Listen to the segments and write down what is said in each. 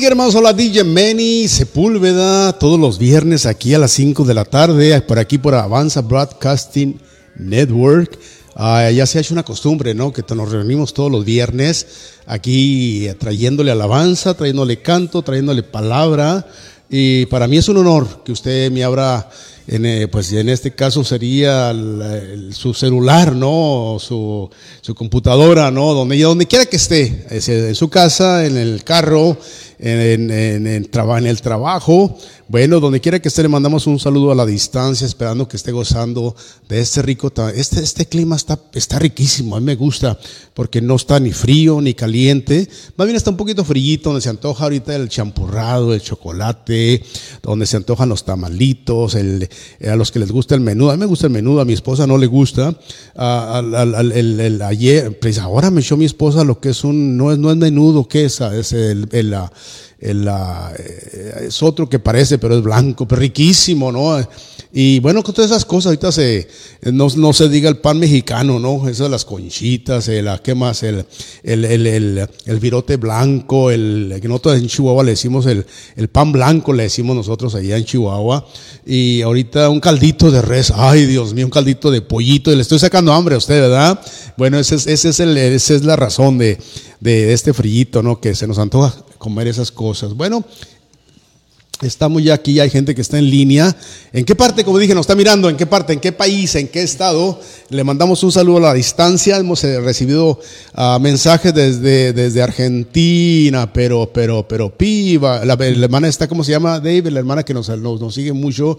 Bendiga, hermanos. Hola, DJ Manny Sepúlveda, todos los viernes aquí a las 5 de la tarde, por aquí por Avanza Broadcasting Network. Ah, ya se ha hecho una costumbre, ¿no? Que nos reunimos todos los viernes aquí eh, trayéndole alabanza, trayéndole canto, trayéndole palabra. Y para mí es un honor que usted me abra, en, eh, pues en este caso sería el- el- su celular, ¿no? Su, su computadora, ¿no? Donde, donde quiera que esté, es en su casa, en el carro, en, en- en en el trabajo. Bueno, donde quiera que esté, le mandamos un saludo a la distancia, esperando que esté gozando de este rico. Este, este clima está, está riquísimo, a mí me gusta, porque no está ni frío ni caliente. Más bien está un poquito frillito, donde se antoja ahorita el champurrado, el chocolate, donde se antojan los tamalitos, el, a los que les gusta el menudo. A mí me gusta el menudo, a mi esposa no le gusta. Ah, al- al- al- el- ayer, pues ahora me echó mi esposa lo que es un, no es, no es menudo, ¿qué es? Es el, el, eh, es otro que parece, pero es blanco, pero riquísimo, ¿no? Y bueno, con todas esas cosas, ahorita se, no, no se diga el pan mexicano, ¿no? Esas las conchitas, el, ah, ¿qué más? El, el, el, el, el virote blanco, el, que nosotros en Chihuahua le decimos el, el pan blanco, le decimos nosotros allá en Chihuahua. Y ahorita un caldito de res, ay Dios mío, un caldito de pollito, y le estoy sacando hambre a usted, ¿verdad? Bueno, ese es, ese es el, esa es la razón de, de este frillito, ¿no? Que se nos antoja comer esas cosas. Bueno, estamos ya aquí, hay gente que está en línea. ¿En qué parte, como dije, nos está mirando? ¿En qué parte? ¿En qué país? ¿En qué estado? Le mandamos un saludo a la distancia. Hemos eh, recibido ah, mensajes desde, desde Argentina, pero, pero, pero, piba. La, hermana está, ¿cómo se llama? David, la hermana que nos, nos, sigue mucho.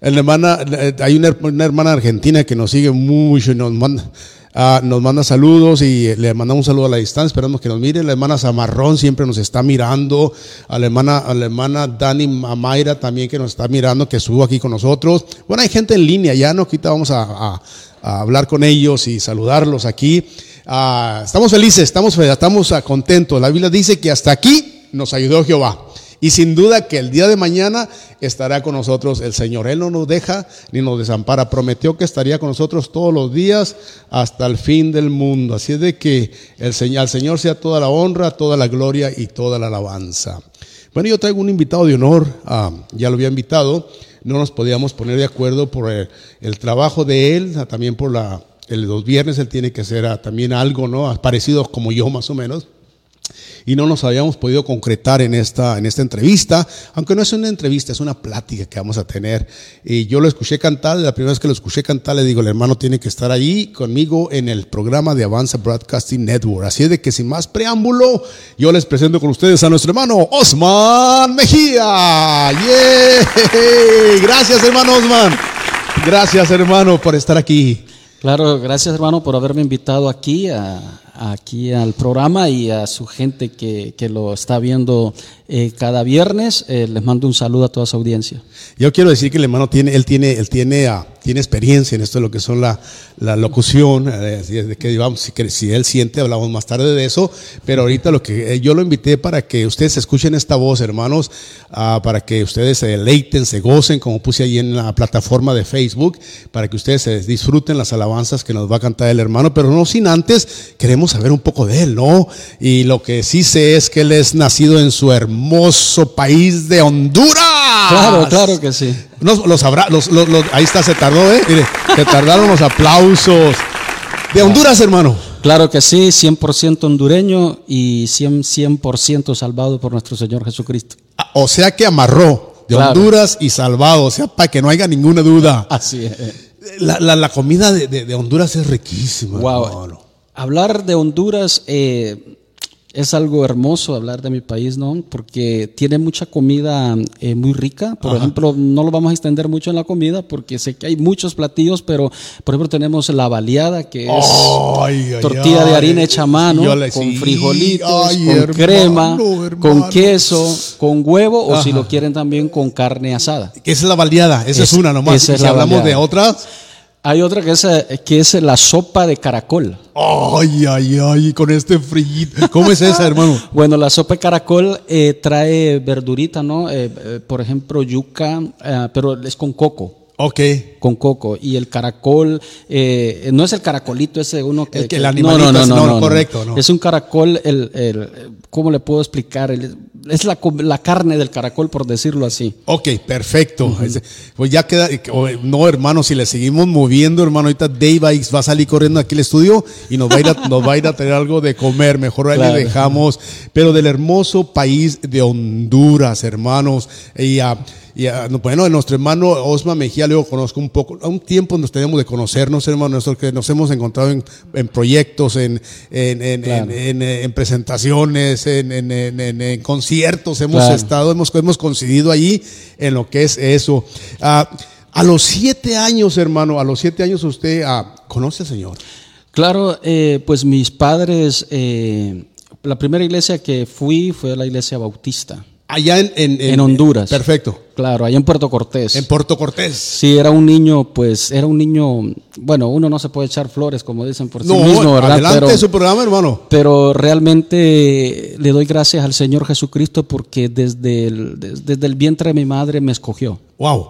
La hermana, hay una hermana argentina que nos sigue mucho y nos manda, ah, nos manda saludos y le mandamos un saludo a la distancia, esperamos que nos mire. La hermana Zamarrón siempre nos está mirando. A la hermana, a la hermana Dani Mayra también que nos está mirando, que estuvo aquí con nosotros. Bueno, hay gente en línea ya, ¿no? Ahorita vamos a, a- a hablar con ellos y saludarlos aquí. Ah, estamos felices, estamos, estamos ah, contentos. La Biblia dice que hasta aquí nos ayudó Jehová. Y sin duda que el día de mañana estará con nosotros el Señor. Él no nos deja ni nos desampara. Prometió que estaría con nosotros todos los días hasta el fin del mundo. Así es de que el Señor, al Señor sea toda la honra, toda la gloria y toda la alabanza. Bueno, yo traigo un invitado de honor. ah, ya lo había invitado. No nos podíamos poner de acuerdo por el, el trabajo de él, ah, también por la, el, los viernes él tiene que hacer ah, también algo, ¿no? Parecido como yo más o menos y no nos habíamos podido concretar en esta, en esta entrevista, aunque no es una entrevista, es una plática que vamos a tener. Y yo lo escuché cantar, la primera vez que lo escuché cantar le digo, el hermano tiene que estar ahí conmigo en el programa de Avanza Broadcasting Network. Así es de que sin más preámbulo, yo les presento con ustedes a nuestro hermano Osman Mejía. ¡Yeah! Gracias hermano Osman. Gracias hermano por estar aquí. Claro, gracias hermano por haberme invitado aquí, a, aquí al programa y a su gente que, que lo está viendo eh, cada viernes. Eh, les mando un saludo a toda su audiencia. Yo quiero decir que el hermano tiene, él tiene, él tiene, ah, tiene experiencia en esto de lo que son la, la locución, eh, de que vamos, si, que- si él siente, hablamos más tarde de eso, pero ahorita lo que eh, yo lo invité para que ustedes escuchen esta voz, hermanos, ah, para que ustedes se deleiten, se gocen, como puse ahí en la plataforma de Facebook, para que ustedes disfruten las alabanzas que nos va a cantar el hermano, pero no sin antes, queremos saber un poco de él, ¿no? Y lo que sí sé es que él es nacido en su hermoso país de Honduras. Claro, claro que sí. Los, los los, los- los- ahí está, se tardó, ¿eh? Mire, se tardaron los aplausos. De Honduras, hermano. Claro que sí, 100% hondureño y 100%, 100% salvado por nuestro Señor Jesucristo. Ah, O sea que amarró de Claro. Honduras y salvado. O sea, para que no haya ninguna duda. Así es. La, la- la comida de, de- de Honduras es riquísima. Wow. hermano. Hablar de Honduras eh, es algo hermoso hablar de mi país, ¿no? Porque tiene mucha comida eh, muy rica. Por ejemplo, no lo vamos a extender mucho en la comida porque sé que hay muchos platillos, pero por ejemplo tenemos la baleada, que es Ay, ay, tortilla de harina hecha a mano, con frijolitos, con hermano, crema, con queso, con huevo o si lo quieren también con carne asada. Esa es la baleada, esa es, Es- una nomás. si la hablamos baleada. de otra, Hay otra que es, eh, que es la sopa de caracol. ay, ay, ay, con este frillito. ¿Cómo es esa, hermano? Bueno, la sopa de caracol eh, trae verdurita, ¿no? Eh, eh, por ejemplo, yuca, eh, pero es con coco. Ok. Con coco. Y el caracol, eh, no es el caracolito ese uno que. El que que- el animalito es- no, no, correcto, no. Es un caracol, el, el- ¿cómo le puedo explicar? El- es la, la carne del caracol, por decirlo así. Ok, perfecto. Pues ya queda, no hermano, si le seguimos moviendo, hermano, ahorita Dave va a- va a salir corriendo aquí al estudio y nos va a ir a, nos va a, ir a traer algo de comer, mejor ahí Claro. le dejamos, pero del hermoso país de Honduras, hermanos, y a- y a- no, bueno, nuestro hermano Osma Mejía, luego conozco un poco, a un tiempo nos tenemos de conocernos, hermano, nosotros que nos hemos encontrado en, en proyectos, en, en, en, Claro. presentaciones, en, conciertos, hemos Claro. estado, hemos, hemos coincidido allí en lo que es eso. Ah, a los siete años, hermano, a los siete años usted ah, conoce al Señor. Claro, eh, pues mis padres, eh, la primera iglesia que fui fue la iglesia bautista. Allá en, en, En Honduras. Perfecto. Claro, allá en Puerto Cortés. En Puerto Cortés. Sí, era un niño, pues, era un niño, bueno, uno no se puede echar flores, como dicen por sí No, mismo, ¿verdad? adelante Pero, su programa, hermano. pero realmente le doy gracias al Señor Jesucristo porque desde el, des- desde el vientre de mi madre me escogió. Wow.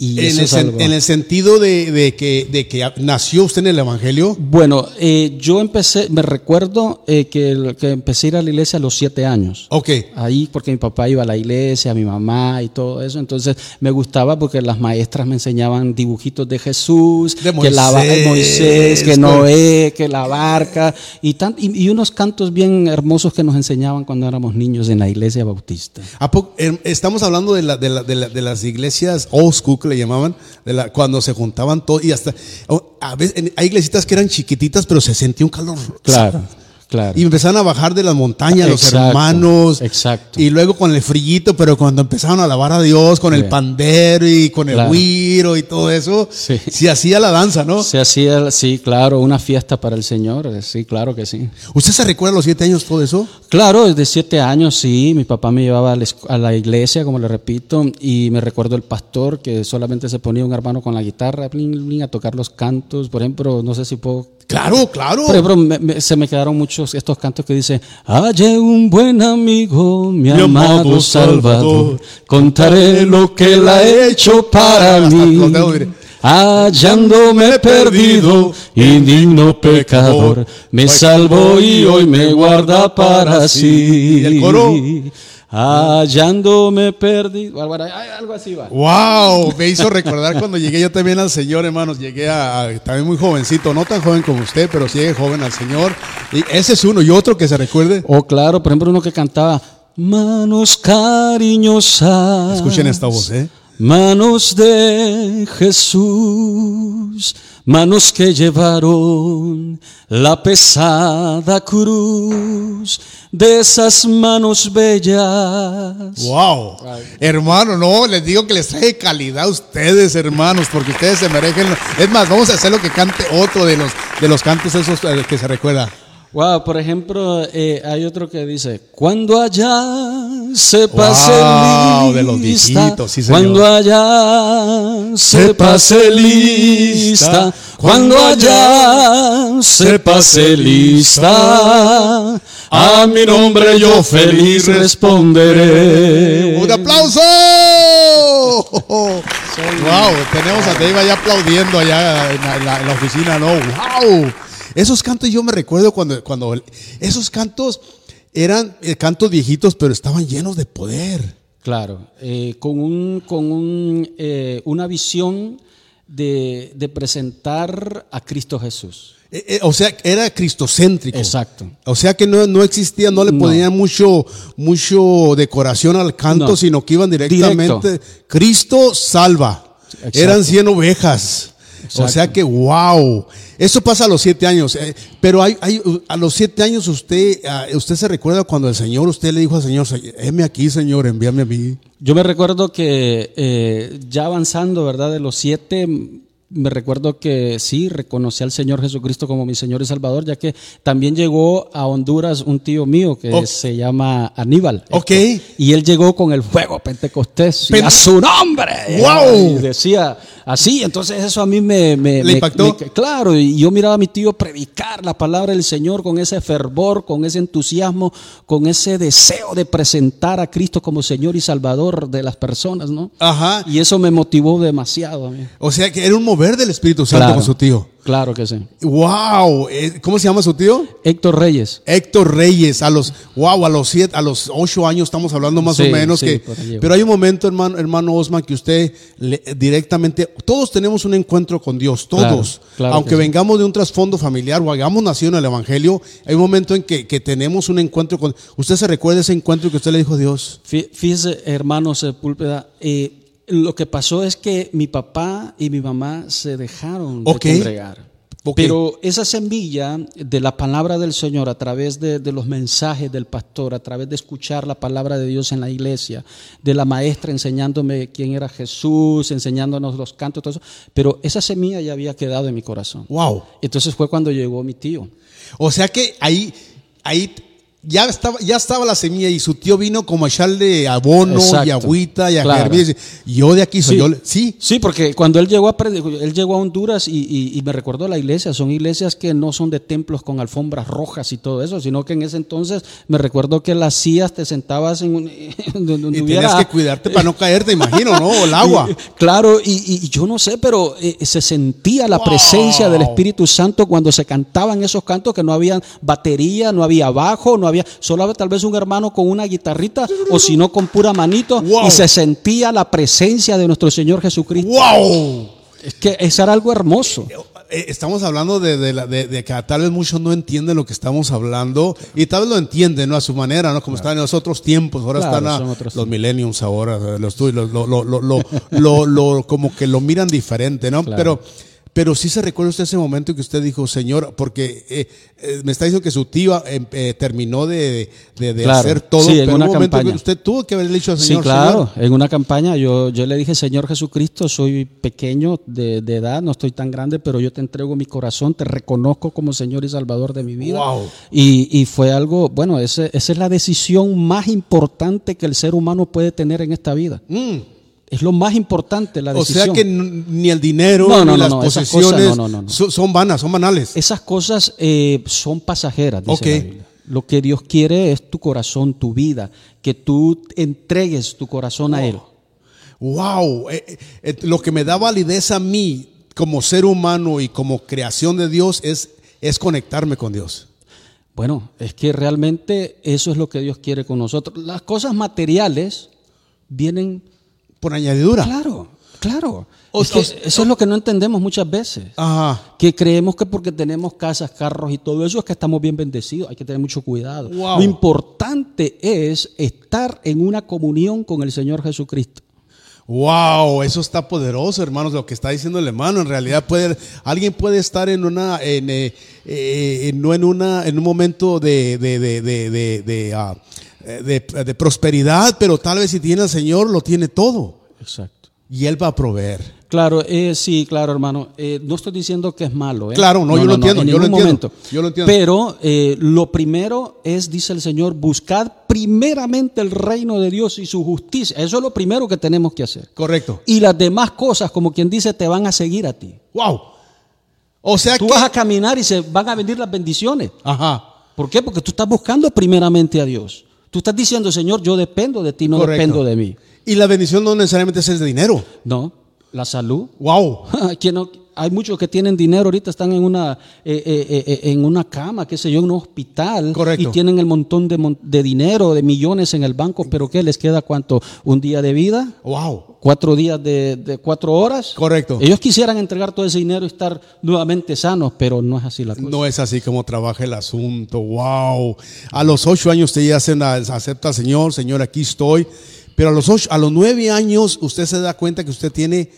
Y En el, es sen- algo- en el sentido de, de que, de que nació usted en el Evangelio. Bueno, eh, yo empecé, me recuerdo eh, que, empecé a ir a la iglesia a los siete años. Ok. Ahí porque mi papá iba a la iglesia, mi mamá y todo eso. Entonces me gustaba porque las maestras me enseñaban dibujitos de Jesús, De que la Moisés, Moisés, que. Noé, que la barca y, tan, y, y unos cantos bien hermosos que nos enseñaban cuando éramos niños en la iglesia bautista. ¿A poco- em, estamos hablando de, la- de, la- de la- de las iglesias old school le llamaban, de la, cuando se juntaban todos y hasta oh, a veces hay iglesitas que eran chiquititas, pero se sentía un calor. Claro, claro. Y empezaron a bajar de las montañas los hermanos. exacto. Y luego con el frillito, pero cuando empezaron a alabar a Dios, con el pandero y con el güiro y todo eso, Sí. se hacía la danza, ¿no? Se hacía, sí, claro, una fiesta para el Señor, eh, sí, claro que sí. ¿Usted se recuerda a los siete años todo eso? Claro, desde siete años, sí. Mi papá me llevaba a la, iglesia, como le repito, y me recuerdo el pastor que solamente se ponía un hermano con la guitarra blin, blin, a tocar los cantos. Por ejemplo, no sé si puedo. Claro, claro. Por ejemplo, me- me- se me quedaron muchos estos cantos que dice: Hallé un buen amigo, mi, Mi amado amado Salvador, Salvador. Contaré lo que él ha hecho para mí. Hallándome perdido, indigno pecador, me salvó y hoy me guarda para sí. Hallándome perdido. Algo así va. Wow, me hizo recordar cuando llegué yo también al Señor, hermanos. Llegué a, a- también muy jovencito, no tan joven como usted, pero sí llegué joven al Señor. Y ese es uno. Y otro que se recuerde. O claro, por ejemplo, uno que cantaba Manos cariñosas. Escuchen esta voz, ¿eh? Manos de Jesús, manos que llevaron la pesada cruz de esas manos bellas. Wow. Hermano, no, les digo que les trae calidad a ustedes, hermanos, porque ustedes se merecen. Es más, vamos a hacer lo que cante otro de los, de los cantos esos eh, que se recuerda. Wow, por ejemplo, eh, hay otro que dice, cuando allá se pase Wow, de los lista, viejitos, sí, señor. cuando allá se pase lista, cuando allá se pase lista, a mi nombre yo feliz responderé. ¡Un aplauso! ¡Wow! Tenemos a Dave allá aplaudiendo allá en la, en la- en la oficina, ¿no? ¡Wow! Esos cantos yo me recuerdo cuando, cuando esos cantos eran eh, cantos viejitos, pero estaban llenos de poder. Claro, eh, con, un, con un, eh, una visión de, de presentar a Cristo Jesús. Eh, o sea, era cristocéntrico. Exacto. O sea que no, no existía, no le No. ponían mucho, mucho decoración al canto, No. sino que iban directamente. Cristo salva. Exacto. Eran 100 ovejas. O Exacto. sea que, wow. Eso pasa a los siete años, eh, pero hay, hay, a los siete años usted, ah, usted se recuerda cuando el Señor, usted le dijo al Señor, heme aquí, Señor, envíame a mí. Yo me recuerdo que eh, ya avanzando, ¿verdad? De los siete, me recuerdo que sí, reconocí al Señor Jesucristo como mi Señor y Salvador, ya que también llegó a Honduras un tío mío que se llama Aníbal. Ok. Y él llegó con el fuego pentecostés y a su nombre. ¡Wow! Y decía así, entonces eso a mí me... me- ¿Le me- impactó? me- claro, y yo miraba a mi tío predicar la palabra del Señor con ese fervor, con ese entusiasmo, con ese deseo de presentar a Cristo como Señor y Salvador de las personas, ¿no? Ajá. Y eso me motivó demasiado a mí. O sea que era un mover del Espíritu Santo Claro. con su tío. Claro que sí. Wow, eh, ¿cómo se llama su tío? Héctor Reyes. Héctor Reyes, a los, wow, a los siete, a los ocho años estamos hablando más Sí, o menos sí, que, pero hay un momento, hermano, hermano Osman, que usted le- directamente, todos tenemos un encuentro con Dios, todos, Claro, claro aunque sí. vengamos de un trasfondo familiar o hayamos nacido en el Evangelio, hay un momento en que, que tenemos un encuentro con, usted se recuerda ese encuentro que usted le dijo a Dios. Fí- Fíjese, hermano Sepúlveda, eh, lo que pasó es que mi papá y mi mamá se dejaron de congregar. Pero esa semilla de la palabra del Señor a través de, de los mensajes del pastor, a través de escuchar la palabra de Dios en la iglesia, de la maestra enseñándome quién era Jesús, enseñándonos los cantos, todo eso, pero esa semilla ya había quedado en mi corazón. Wow. Entonces fue cuando llegó mi tío. O sea que ahí, ahí ya estaba, ya estaba la semilla y su tío vino como a echarle abono y agüita y a Claro. y yo de aquí soy Sí. yo. Sí, Sí, porque cuando él llegó a, él llegó a Honduras y, y- y me recordó la iglesia, son iglesias que no son de templos con alfombras rojas y todo eso, sino que en ese entonces me recuerdo que las sillas te sentabas en un, donde, y hubiera- tienes que cuidarte para no caerte, imagino, ¿no? O el agua. claro, y, yo no sé, pero eh, se sentía la Wow. presencia del Espíritu Santo cuando se cantaban esos cantos que no había batería, no había bajo, no había, solo había tal vez un hermano con una guitarrita o si no con pura manito Wow. y se sentía la presencia de nuestro Señor Jesucristo. ¡Wow! Es que eso era algo hermoso. Eh, Estamos hablando de, de la- de- de que tal vez muchos no entienden lo que estamos hablando y tal vez lo entienden ¿no? a su manera, ¿no? Como están en los otros tiempos, ahora Claro, están a- los millenniums ahora, los tuyos, lo, lo, lo, lo, lo- lo- como que lo miran diferente, ¿no? Claro. Pero, pero sí se recuerda usted ese momento que usted dijo, Señor, porque eh, eh, me está diciendo que su tía eh, eh, terminó de, de- de Claro, hacer todo, sí, en pero una un momento campaña. que usted tuvo que haberle dicho al Sí, Señor, claro. Señor, En una campaña yo, yo le dije, Señor Jesucristo, soy pequeño de, de edad, no estoy tan grande, pero yo te entrego mi corazón, te reconozco como Señor y Salvador de mi vida. Wow. Y, y fue algo, bueno, ese- esa es la decisión más importante que el ser humano puede tener en esta vida. Mm. Es lo más importante, la O decisión. sea que ni el dinero, No, no, ni no, las posesiones cosas, son vanas, son banales. Esas cosas eh, son pasajeras, dice Ok. la Biblia. Lo que Dios quiere es tu corazón, tu vida, que tú entregues tu corazón a Él. Wow, eh, eh, lo que me da validez a mí como ser humano y como creación de Dios es, es conectarme con Dios. Bueno, es que realmente eso es lo que Dios quiere con nosotros. Las cosas materiales vienen, Por añadidura. claro, claro. O- Es que o- eso es lo que no entendemos muchas veces. Ajá. Que creemos que porque tenemos casas, carros y todo eso es que estamos bien bendecidos. Hay que tener mucho cuidado. Wow. Lo importante es estar en una comunión con el Señor Jesucristo. Wow, eso está poderoso, hermanos, lo que está diciendo el hermano. En realidad puede, alguien puede estar en una, en, eh, eh, no en una, en un momento de, de, de, de, de, de, eh, de- de prosperidad, pero tal vez si tiene al Señor lo tiene todo Exacto. y Él va a proveer. Claro, eh, sí, claro, hermano. Eh, no estoy diciendo que es malo. ¿eh? Claro, no, yo lo entiendo, en yo lo entiendo, momento. yo lo entiendo. Pero eh, lo primero es, dice el Señor, buscad primeramente el reino de Dios y su justicia. Eso es lo primero que tenemos que hacer. Correcto. Y las demás cosas, como quien dice, te van a seguir a ti. Wow. O sea Tú que, vas a caminar y se van a venir las bendiciones. ajá. ¿Por qué? Porque tú estás buscando primeramente a Dios. Tú estás diciendo, Señor, yo dependo de ti, no Correcto. dependo de mí. Y la bendición no necesariamente es el dinero. No, la salud. Wow. Que no- hay muchos que tienen dinero ahorita, están en una, eh, eh, eh, en una cama, qué sé yo, en un hospital. Correcto. Y tienen el montón de, de dinero, de millones en el banco, pero ¿qué les queda cuánto? ¿Un día de vida? Wow. ¿Cuatro días de, de cuatro horas? Correcto. Ellos quisieran entregar todo ese dinero y estar nuevamente sanos, pero no es así la cosa. No es así como trabaja el asunto. Wow. A los ocho años usted ya se- acepta Señor, Señor, aquí estoy. Pero a los ocho, a los nueve años usted se da cuenta que usted tiene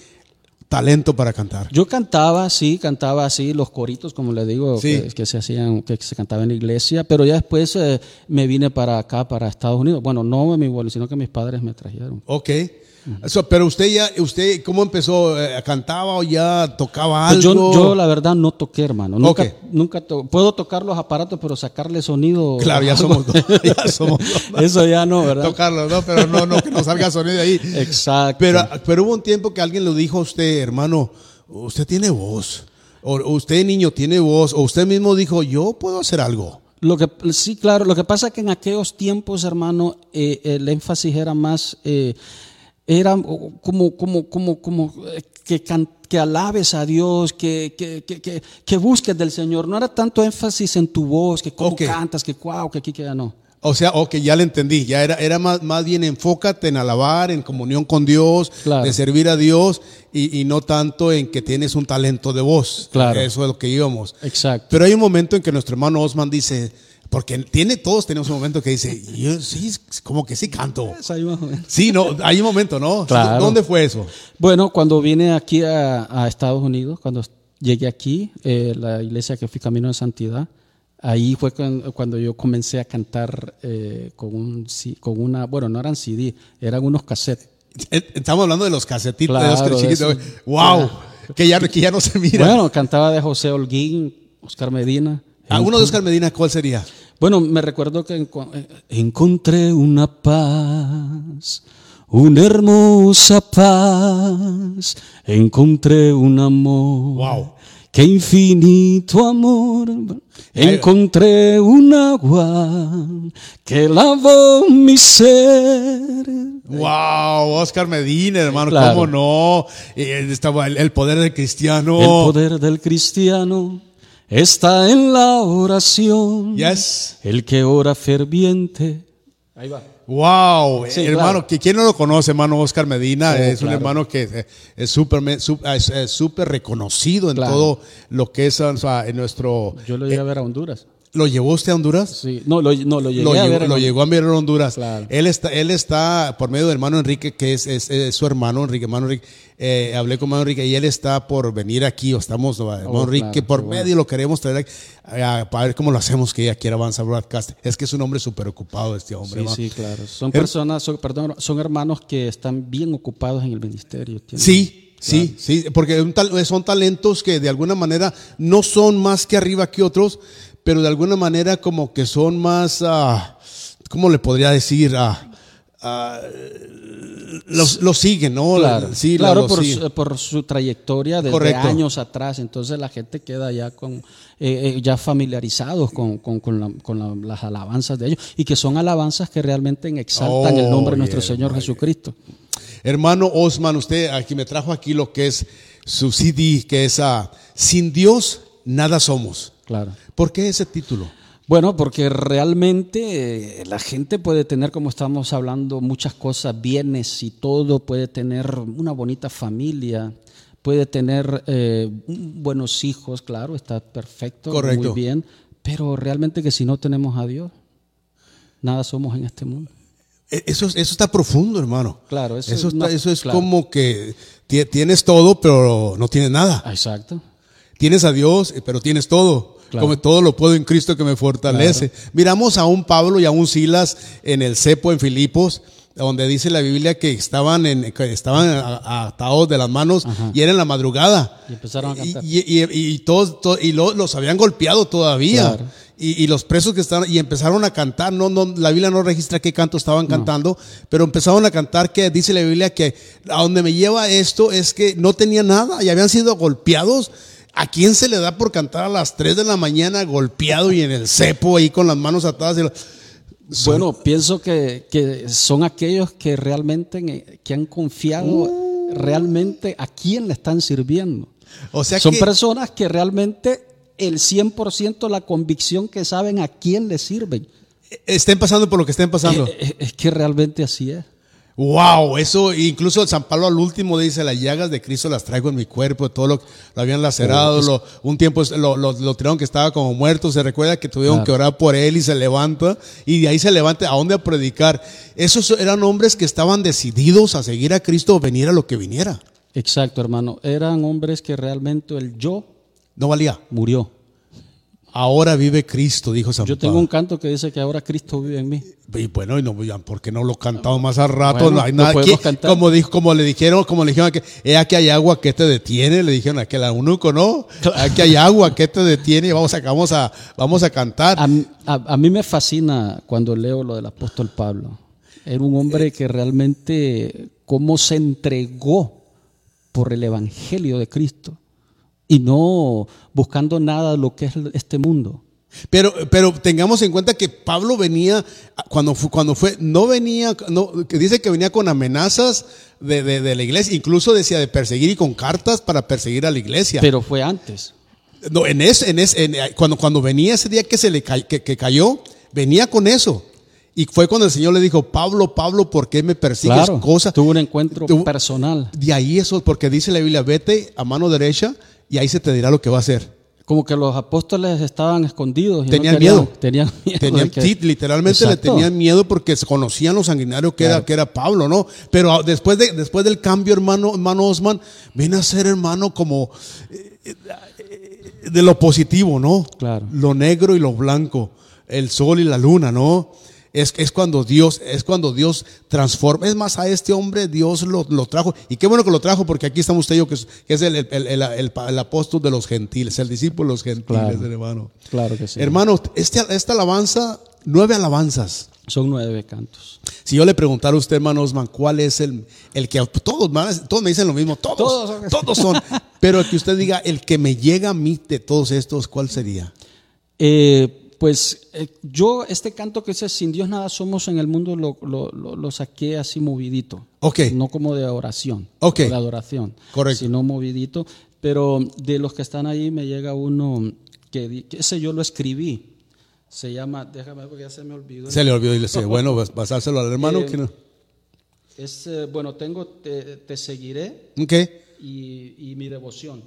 talento para cantar. Yo cantaba, sí, cantaba así, los coritos, como le digo, Sí. que, que se hacían, que se cantaba en la iglesia, pero ya después eh, me vine para acá, para Estados Unidos. Bueno, no mi vuelo, sino que mis padres me trajeron. Ok. So, pero usted ya, usted, ¿cómo empezó? Eh, ¿Cantaba o ya tocaba Pues algo? yo, yo la verdad no toqué, hermano. Nunca, nunca to- puedo tocar los aparatos, pero sacarle sonido. Claro, ya somos dos. Ya somos dos. Eso ya no, ¿verdad? Tocarlo, ¿no? Pero no, no, que no salga sonido ahí. Exacto. Pero, pero hubo un tiempo que alguien le dijo a usted, hermano, usted tiene voz. O o usted, niño, tiene voz. O usted mismo dijo, yo puedo hacer algo. Lo que, sí, claro, lo que pasa es que en aquellos tiempos, hermano, eh, el énfasis era más, eh, era como, como, como, como eh, que, que alabes a Dios, que, que, que, que, que busques del Señor. No era tanto énfasis en tu voz, que cómo cantas, que cuau, que aquí, que ya no. O sea, ok, ya le entendí. Ya era, era más, más bien enfócate en alabar, en comunión con Dios, Claro. de servir a Dios y, y no tanto en que tienes un talento de voz. Claro. Eso es lo que íbamos. Exacto. Pero hay un momento en que nuestro hermano Osman dice, porque tiene, todos tenemos un momento que dice, yo sí, como que sí canto. Pues. Sí, no, hay un momento, ¿no? Claro. ¿Dónde fue eso? Bueno, cuando vine aquí a, a Estados Unidos, cuando llegué aquí, eh, la iglesia que fui Camino de Santidad, ahí fue cuando, yo comencé a cantar eh, con, un, con una, bueno, no eran CD, eran unos cassettes. Eh, Estamos hablando de los casetitos, de Claro, los de chiquitos. eso. ¡Wow! Que ya, que ya no se mira. Bueno, cantaba de José Holguín, Oscar Medina. Ah, uno de Oscar Medina, ¿cuál sería? Bueno, me recuerdo que eh, encontré una paz, una hermosa paz, encontré un amor. Wow. Qué infinito amor. Encontré un agua que lavó mi ser. ¡Wow! Oscar Medina, hermano, Claro. ¿cómo no? Eh, el poder del cristiano. El poder del cristiano está en la oración. Yes. El que ora ferviente. Ahí va. Wow, Sí, hermano, claro. que quién no lo conoce, hermano Oscar Medina, es un hermano que eh, es súper me- su- es- es súper reconocido en Claro. todo lo que es o sea, en nuestro Yo lo llegué a ver a Honduras. ¿Lo llevó usted a Honduras? Sí. No, lo, no, lo llegué Lo a llegó, ver. lo llegó a ver en Honduras. Claro. Él está, él está por medio del hermano Enrique, que es, es- es su hermano Enrique, hermano Enrique. eh, hablé con hermano Enrique y él está por venir aquí, o estamos, hermano Oh, Enrique, claro, por bueno. medio lo queremos traer aquí, eh, para ver cómo lo hacemos que aquí Avanza Broadcast. Es que es un hombre súper ocupado este hombre. Sí, hermano. sí, claro. Son Her- personas, son, perdón, son hermanos que están bien ocupados en el ministerio. Tienen- Sí, sí, sí, porque son talentos que de alguna manera no son más que arriba que otros, pero de alguna manera como que son más, ah, ¿cómo le podría decir? Ah, ah, los, los siguen, ¿no? Claro, sí, claro los por, su, por su trayectoria desde Correcto. años atrás. Entonces la gente queda ya con eh, eh, ya familiarizados con, con- con la- con la- las alabanzas de ellos y que son alabanzas que realmente exaltan el nombre de nuestro Oh, Señor yeah, Jesucristo. Hermano Osman, usted aquí me trajo aquí lo que es su CD, que es Sin Dios nada somos. Claro. ¿Por qué ese título? Bueno, porque realmente eh, la gente puede tener, como estamos hablando, muchas cosas, bienes y todo, puede tener una bonita familia, puede tener eh, buenos hijos, claro, está perfecto, Correcto. muy bien, pero realmente que si no tenemos a Dios, nada somos en este mundo. E- Eso, es- eso está profundo, hermano. Claro, eso eso, es está- una- eso es claro. como que ti- tienes todo, pero no tienes nada. Exacto. Tienes a Dios, eh, pero tienes todo. Claro. Como todo lo puedo en Cristo que me fortalece. Miramos a un Pablo y a un Silas en el cepo en Filipos, donde dice la Biblia que estaban, en, que estaban atados de las manos y era en la madrugada. Y empezaron a cantar. Y, y- y- y todos, to- y lo- los habían golpeado todavía. Claro. Y, y los presos que estaban, y empezaron a cantar, no, no, la Biblia no registra qué canto estaban cantando, pero empezaron a cantar que dice la Biblia que a donde me lleva esto es que no tenía nada y habían sido golpeados. ¿A quién se le da por cantar a las 3 de la mañana golpeado y en el cepo ahí con las manos atadas? y Bueno, pienso que, que son aquellos que realmente que han confiado realmente a quién le están sirviendo. O sea son que personas que realmente el 100% la convicción que saben a quién le sirven. estén pasando por lo que estén pasando. Eh, eh, Es que realmente así es. Wow, eso incluso San Pablo al último dice, las llagas de Cristo las traigo en mi cuerpo, todo lo, lo habían lacerado, lo- un tiempo lo, lo, lo tiraron que estaba como muerto, se recuerda que tuvieron Claro. que orar por él y se levanta y de ahí se levanta a dónde a predicar. Esos eran hombres que estaban decididos a seguir a Cristo o venir a lo que viniera. Exacto, hermano. Eran hombres que realmente el yo No valía. murió. Ahora vive Cristo, dijo San Yo tengo un canto que dice que ahora Cristo vive en mí. Y bueno, y no, ¿por qué no lo cantamos más al rato? Bueno, no hay nada aquí. cantar. Como, dijo, como le dijeron, como le dijeron que he aquí hay agua que te detiene, le dijeron a aquel eunuco, ¿no? Aquí hay agua que te detiene y vamos a, vamos a, vamos a cantar. A, a- a mí me fascina cuando leo lo del apóstol Pablo. Era un hombre que realmente, cómo se entregó por el Evangelio de Cristo y no buscando nada de lo que es este mundo. Pero, pero tengamos en cuenta que Pablo venía, cuando fue, cuando fue no venía, no, que dice que venía con amenazas de, de- de la iglesia, incluso decía de perseguir y con cartas para perseguir a la iglesia. Pero fue antes. No, en ese, en ese, en- cuando, cuando venía ese día que se le ca- que, que cayó, venía con eso. Y fue cuando el Señor le dijo, Pablo, Pablo, ¿por qué me persigues Claro, cosas? tuvo un encuentro Tuvo- personal. De ahí eso, porque dice la Biblia, vete a mano derecha y ahí se te dirá lo que va a hacer. Como que los apóstoles estaban escondidos. y no Tenían querían- miedo. Tenían miedo. Tenían, de que- sí, literalmente Exacto. le tenían miedo porque conocían los sanguinarios que, era, que era Pablo, ¿no? Pero después, de, después del cambio, hermano, hermano Osman, viene a ser, hermano, como eh, eh, de lo positivo, ¿no? Claro. Lo negro y lo blanco, el sol y la luna, ¿no? Es, es cuando Dios, es cuando Dios transforma. Es más, a este hombre Dios lo, lo trajo. Y qué bueno que lo trajo, porque aquí estamos usted y yo, que es, que es el, el- el- el- el- el apóstol de los gentiles, el discípulo de los gentiles, Claro. hermano. Claro que sí. Hermano, este, esta alabanza, nueve alabanzas. Son nueve cantos. Si yo le preguntara a usted, hermano Osman, ¿cuál es el, el que todos, todos me dicen lo mismo, todos, Todos todos son- son, pero que usted diga, el que me llega a mí de todos estos, ¿cuál sería? Eh, pues eh, yo este canto que dice sin Dios nada somos en el mundo lo, lo- lo- lo saqué así movidito. Ok. No como de oración. Ok. De adoración. Correcto. Sino movidito. Pero de los que están ahí me llega uno que, que ese yo lo escribí. Se llama, déjame ver porque ya se me olvidó. Se le olvidó y le dice, bueno, vas- pasárselo al hermano. Eh, que no. Es, eh, bueno, tengo te, te seguiré Ok. y, y mi devoción.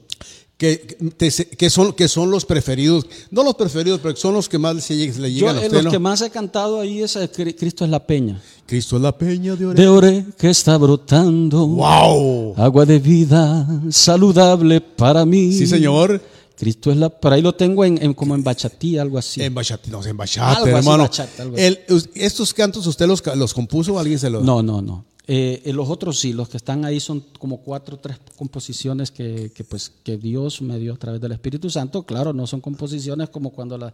Que, que, son, que son los preferidos, no los preferidos, pero que son los que más le, lleg- le Yo, llegan a eh, usted, los ¿no? que más he cantado ahí es eh, Cri- Cristo es la peña. Cristo es la peña de Oreb. De ore que está brotando. ¡Wow! Agua de vida saludable para mí. Sí, señor. Cristo es la. Por ahí lo tengo en, en- como en bachatí, algo así. En bachata, no, en bachata, Algo así, hermano. bachata, algo así. El- ¿Estos cantos usted los, los compuso o alguien se los...? No, no, no. Eh, los otros sí, los que están ahí son como cuatro o tres composiciones que, que, pues, que Dios me dio a través del Espíritu Santo. Claro, no son composiciones como cuando la-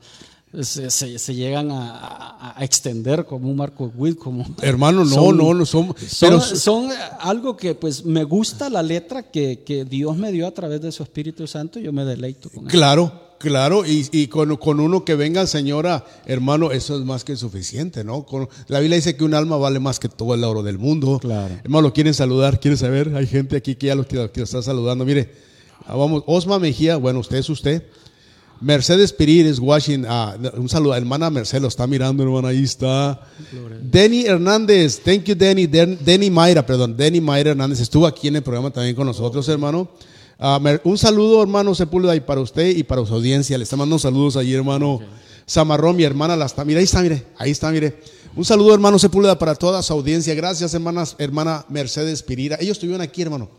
se, se- se llegan a, extender como un Marco Witt, como... Hermano, no, Son- no, no son... Son, pero, son algo que pues me gusta la letra que, que Dios me dio a través de su Espíritu Santo, yo me deleito con eso. Claro, y, y con, con uno que venga, señora, hermano, eso es más que suficiente, ¿no? Con- la Biblia dice que un alma vale más que todo el oro del mundo. Claro. Hermano, ¿lo quieren saludar? ¿Quieren saber? Hay gente aquí que ya lo, que lo está saludando. Mire, ah, vamos, Osma Mejía, bueno, usted es usted. Mercedes Piriris, Washington, ah, un saludo, hermana Mercedes, lo está mirando, hermano, ahí está. Denny Hernández, thank you, Denny. Den- Denny Mayra, perdón, Denny Mayra Hernández estuvo aquí en el programa también con nosotros, hermano. Ah, un saludo, hermano Sepúlveda, y para usted y para su audiencia. Le está mandando saludos allí, hermano Zamarrón, mi hermana, la está, mira, ahí está, mire, ahí está, mire. Un saludo, hermano Sepúlveda, para toda su audiencia. Gracias, hermanas, hermana Mercedes Pirira. Ellos estuvieron aquí, hermano.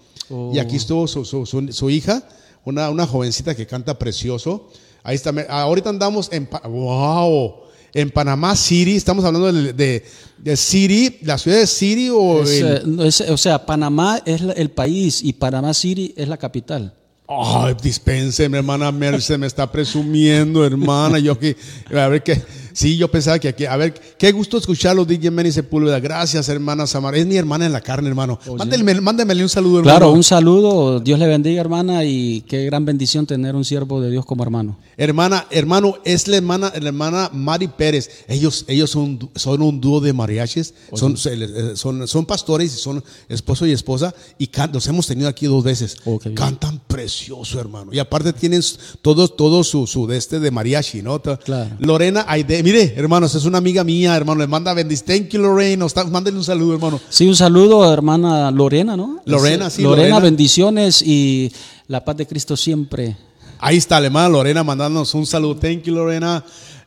Y aquí estuvo su, su- su- su hija, una, una jovencita que canta precioso. Ahí está. Ahorita andamos en, wow, en Panamá City. Estamos hablando de, de, de City, la ciudad de City o Es, eh, es- o sea, Panamá es el país y Panamá City es la capital. Ay, dispense, mi hermana Merce me está presumiendo, hermana. Yo que, a ver qué. Sí, yo pensaba que aquí, a ver, qué gusto escucharlo, DJ Manny Sepúlveda. Gracias, hermana Samar. Es mi hermana en la carne, hermano. Mándeme, mándemele un saludo, hermano. Claro, un saludo, Dios le bendiga, hermana, y qué gran bendición tener un siervo de Dios como hermano. Hermana, hermano, es la hermana, la hermana Mari Pérez. Ellos, ellos son, son un dúo de mariachis, son, se- son, son pastores y son esposo y esposa y can- los hemos tenido aquí dos veces. Oh, qué bien. Cantan precioso, hermano. Y aparte tienen todo, todo su, su de este de mariachi, ¿no? Claro. Lorena Aide, mire, hermanos, es una amiga mía, hermano. Le manda bendiciones. Thank you, Lorena. Mándele un saludo, hermano. Sí, un saludo, hermana Lorena, ¿no? Lorena, Es, sí, Lorena, Lorena. bendiciones y la paz de Cristo siempre. Ahí está, la hermana Lorena mandándonos un saludo. Thank you, Lorena.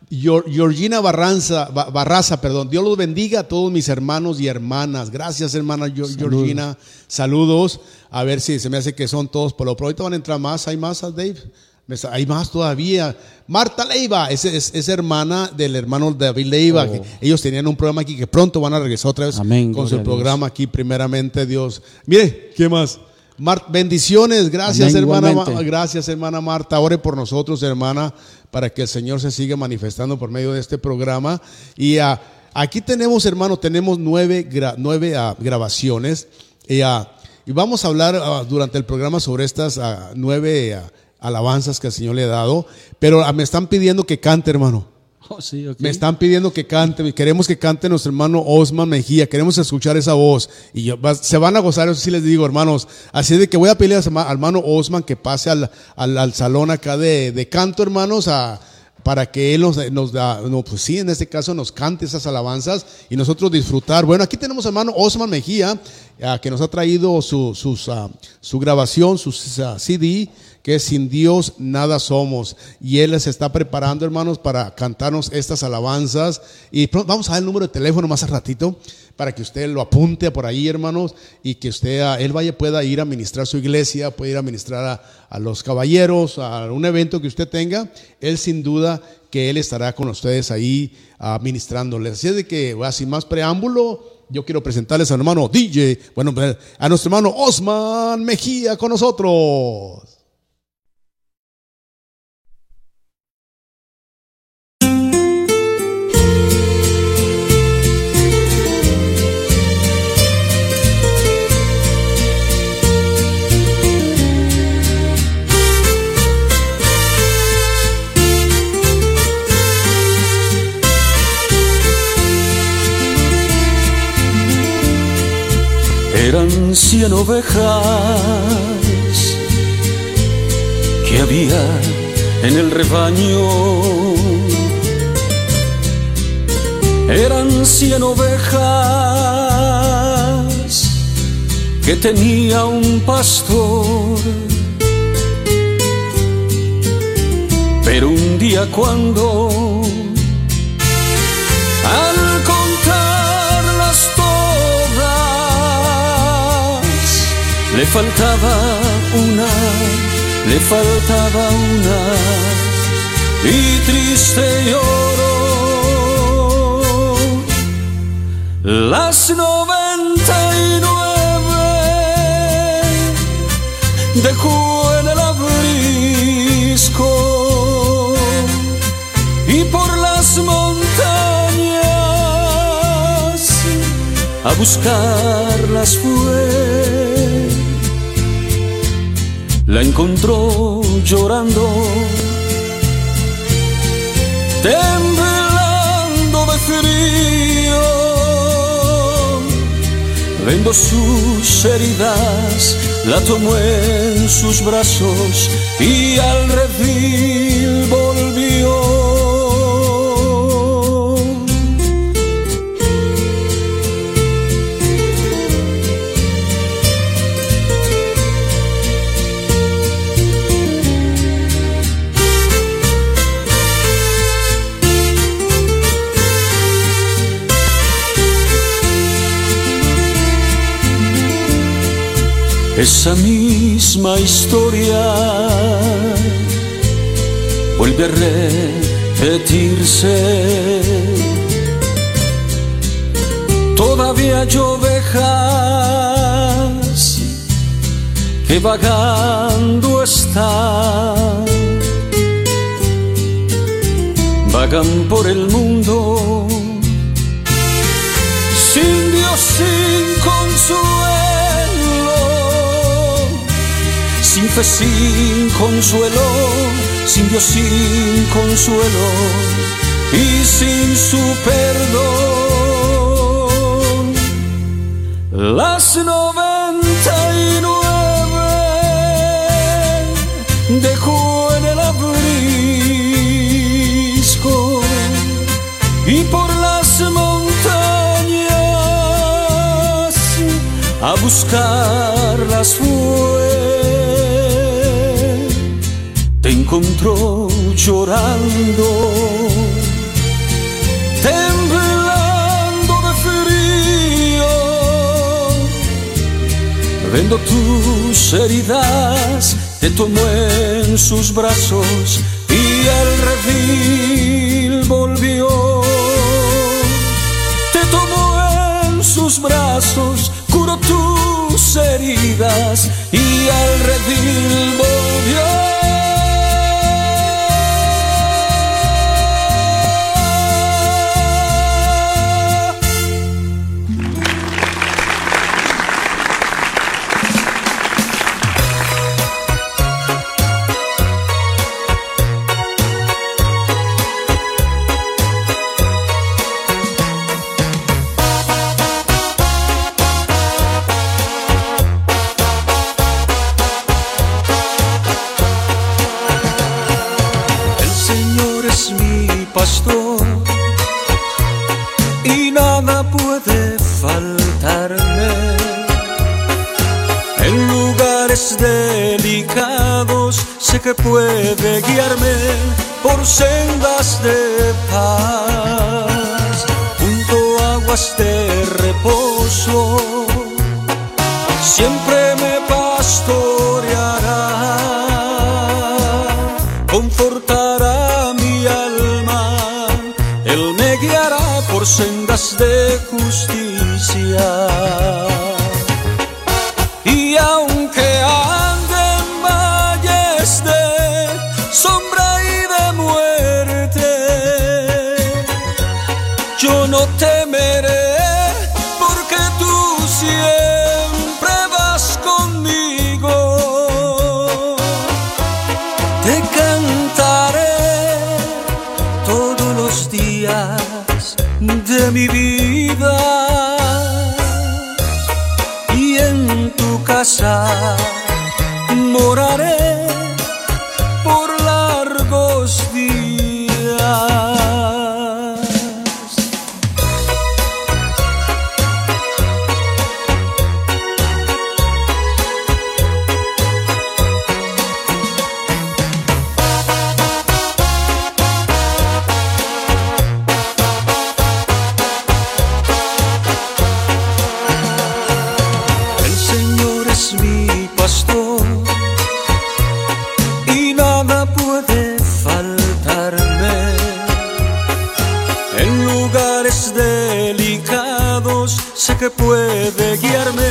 Georgina Barranza, Barraza, perdón. Dios los bendiga a todos mis hermanos y hermanas. Gracias, hermana Georgina. Saludos. A ver si se me hace que son todos. Por lo pronto van a entrar más. ¿Hay más, Dave? Hay más todavía. Marta Leiva es, es, hermana del hermano David Leiva. Oh. ellos tenían un programa aquí que pronto van a regresar otra vez con su programa aquí, primeramente Dios. Mire, ¿qué más? bendiciones, gracias hermana, gracias hermana Marta. Ore por nosotros, hermana, para que el Señor se siga manifestando por medio de este programa. Y ah, aquí tenemos, hermano, tenemos nueve, nueve ah, grabaciones. Y, ah, y, vamos a hablar durante el programa sobre estas nueve alabanzas que el Señor le ha dado, pero me están pidiendo que cante, hermano. Oh, me están pidiendo que cante, queremos que cante nuestro hermano Osman Mejía, queremos escuchar esa voz. Y se van a gozar, eso sí les digo, hermanos. Así de que voy a pedirle al hermano Osman que pase al, al, salón acá de, de canto, hermanos, a, para que Él nos, da, pues sí, en este caso nos cante esas alabanzas y nosotros disfrutar. Bueno, aquí tenemos hermano Osman Mejía, que nos ha traído su, ah, grabación, su CD que sin Dios nada somos. Y Él les está preparando, hermanos, para cantarnos estas alabanzas. Y vamos a dar el número de teléfono más al ratito para que usted lo apunte por ahí, hermanos, y que usted, ah, Él vaya, pueda ir a ministrar su iglesia, puede ir a ministrar a, los caballeros, a un evento que usted tenga. Él sin duda que Él estará con ustedes ahí uh, ministrándoles. Así es de que, sin más preámbulo, yo quiero presentarles a hermano DJ, bueno, a nuestro hermano Osman Mejía con nosotros. Eran cien ovejas que había en el rebaño. Eran cien ovejas que tenía un pastor. Pero un día cuando Le faltaba una, le faltaba una y triste lloró. Las noventa y nueve dejó en a buscarlas fue. La encontró llorando, temblando de frío, vendo sus heridas, la tomó en sus brazos y al redil Esa misma historia vuelve a repetirse. Todavía hay ovejas que vagando están, vagan por el mundo sin consuelo, sin Dios, sin consuelo y sin su perdón. Las noventa y nueve dejó en el abrisco y por las montañas a buscarlas fue te encontró llorando, temblando de frío. Vendo tus heridas, te tomó en sus brazos y el redil volvió. Te tomó en sus brazos, curó tus heridas y el redil volvió. puede faltarme. En lugares delicados sé que puede guiarme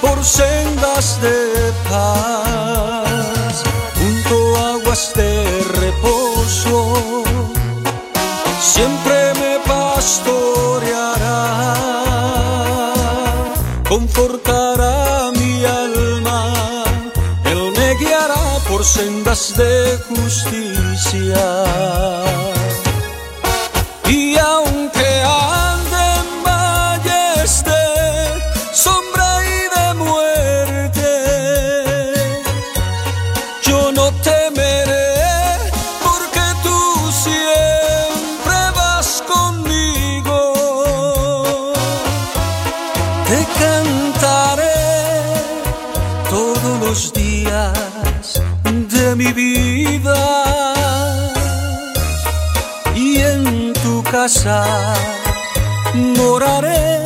por sendas de paz, junto a aguas de reposo. Siempre me pasto sendas de justicia. casa moraré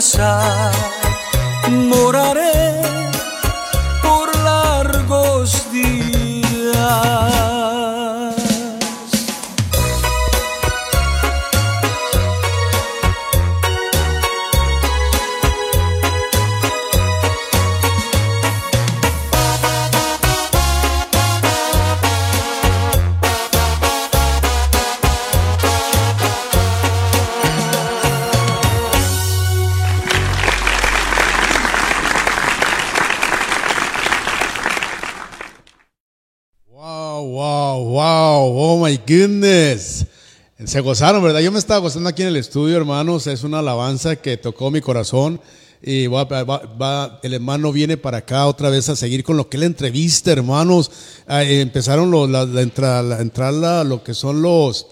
沙。My goodness. Se gozaron, ¿verdad? Yo me estaba gozando aquí en el estudio, hermanos. Es una alabanza que tocó mi corazón. Y va, va- va- el hermano viene para acá otra vez a seguir con lo que es la entrevista, hermanos. Ah, eh, empezaron los, la, la entra- la- entrar la- lo que son los,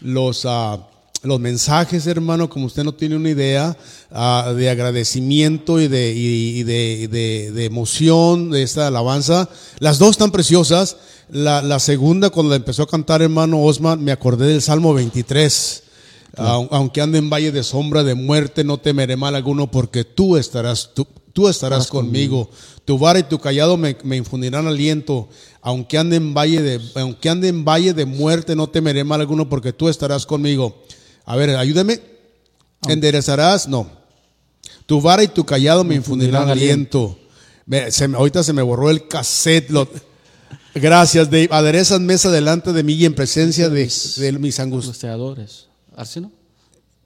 los, ah, los mensajes, hermano, como usted no tiene una idea, ah, de agradecimiento y de, y, y de, de, de emoción de esta alabanza. Las dos están preciosas. La, la segunda, cuando la empezó a cantar hermano Osman, me acordé del Salmo 23. Au- Aunque ande en valle de sombra de muerte, no temeré mal alguno, porque tú estarás, tú, tú estarás conmigo. Tu vara y tu callado me, me infundirán aliento. Aunque ande en valle de, aunque ande en valle de muerte, no temeré mal alguno, porque tú estarás conmigo. A ver, ayúdame. ¿Enderezarás? No. Tu vara y tu callado me infundirán aliento. Me- se ahorita se me borró el cassette. lo- gracias, Dave. Aderezas mesa delante de mí y en presencia de, de mis. Angustiadores. ¿Arsino?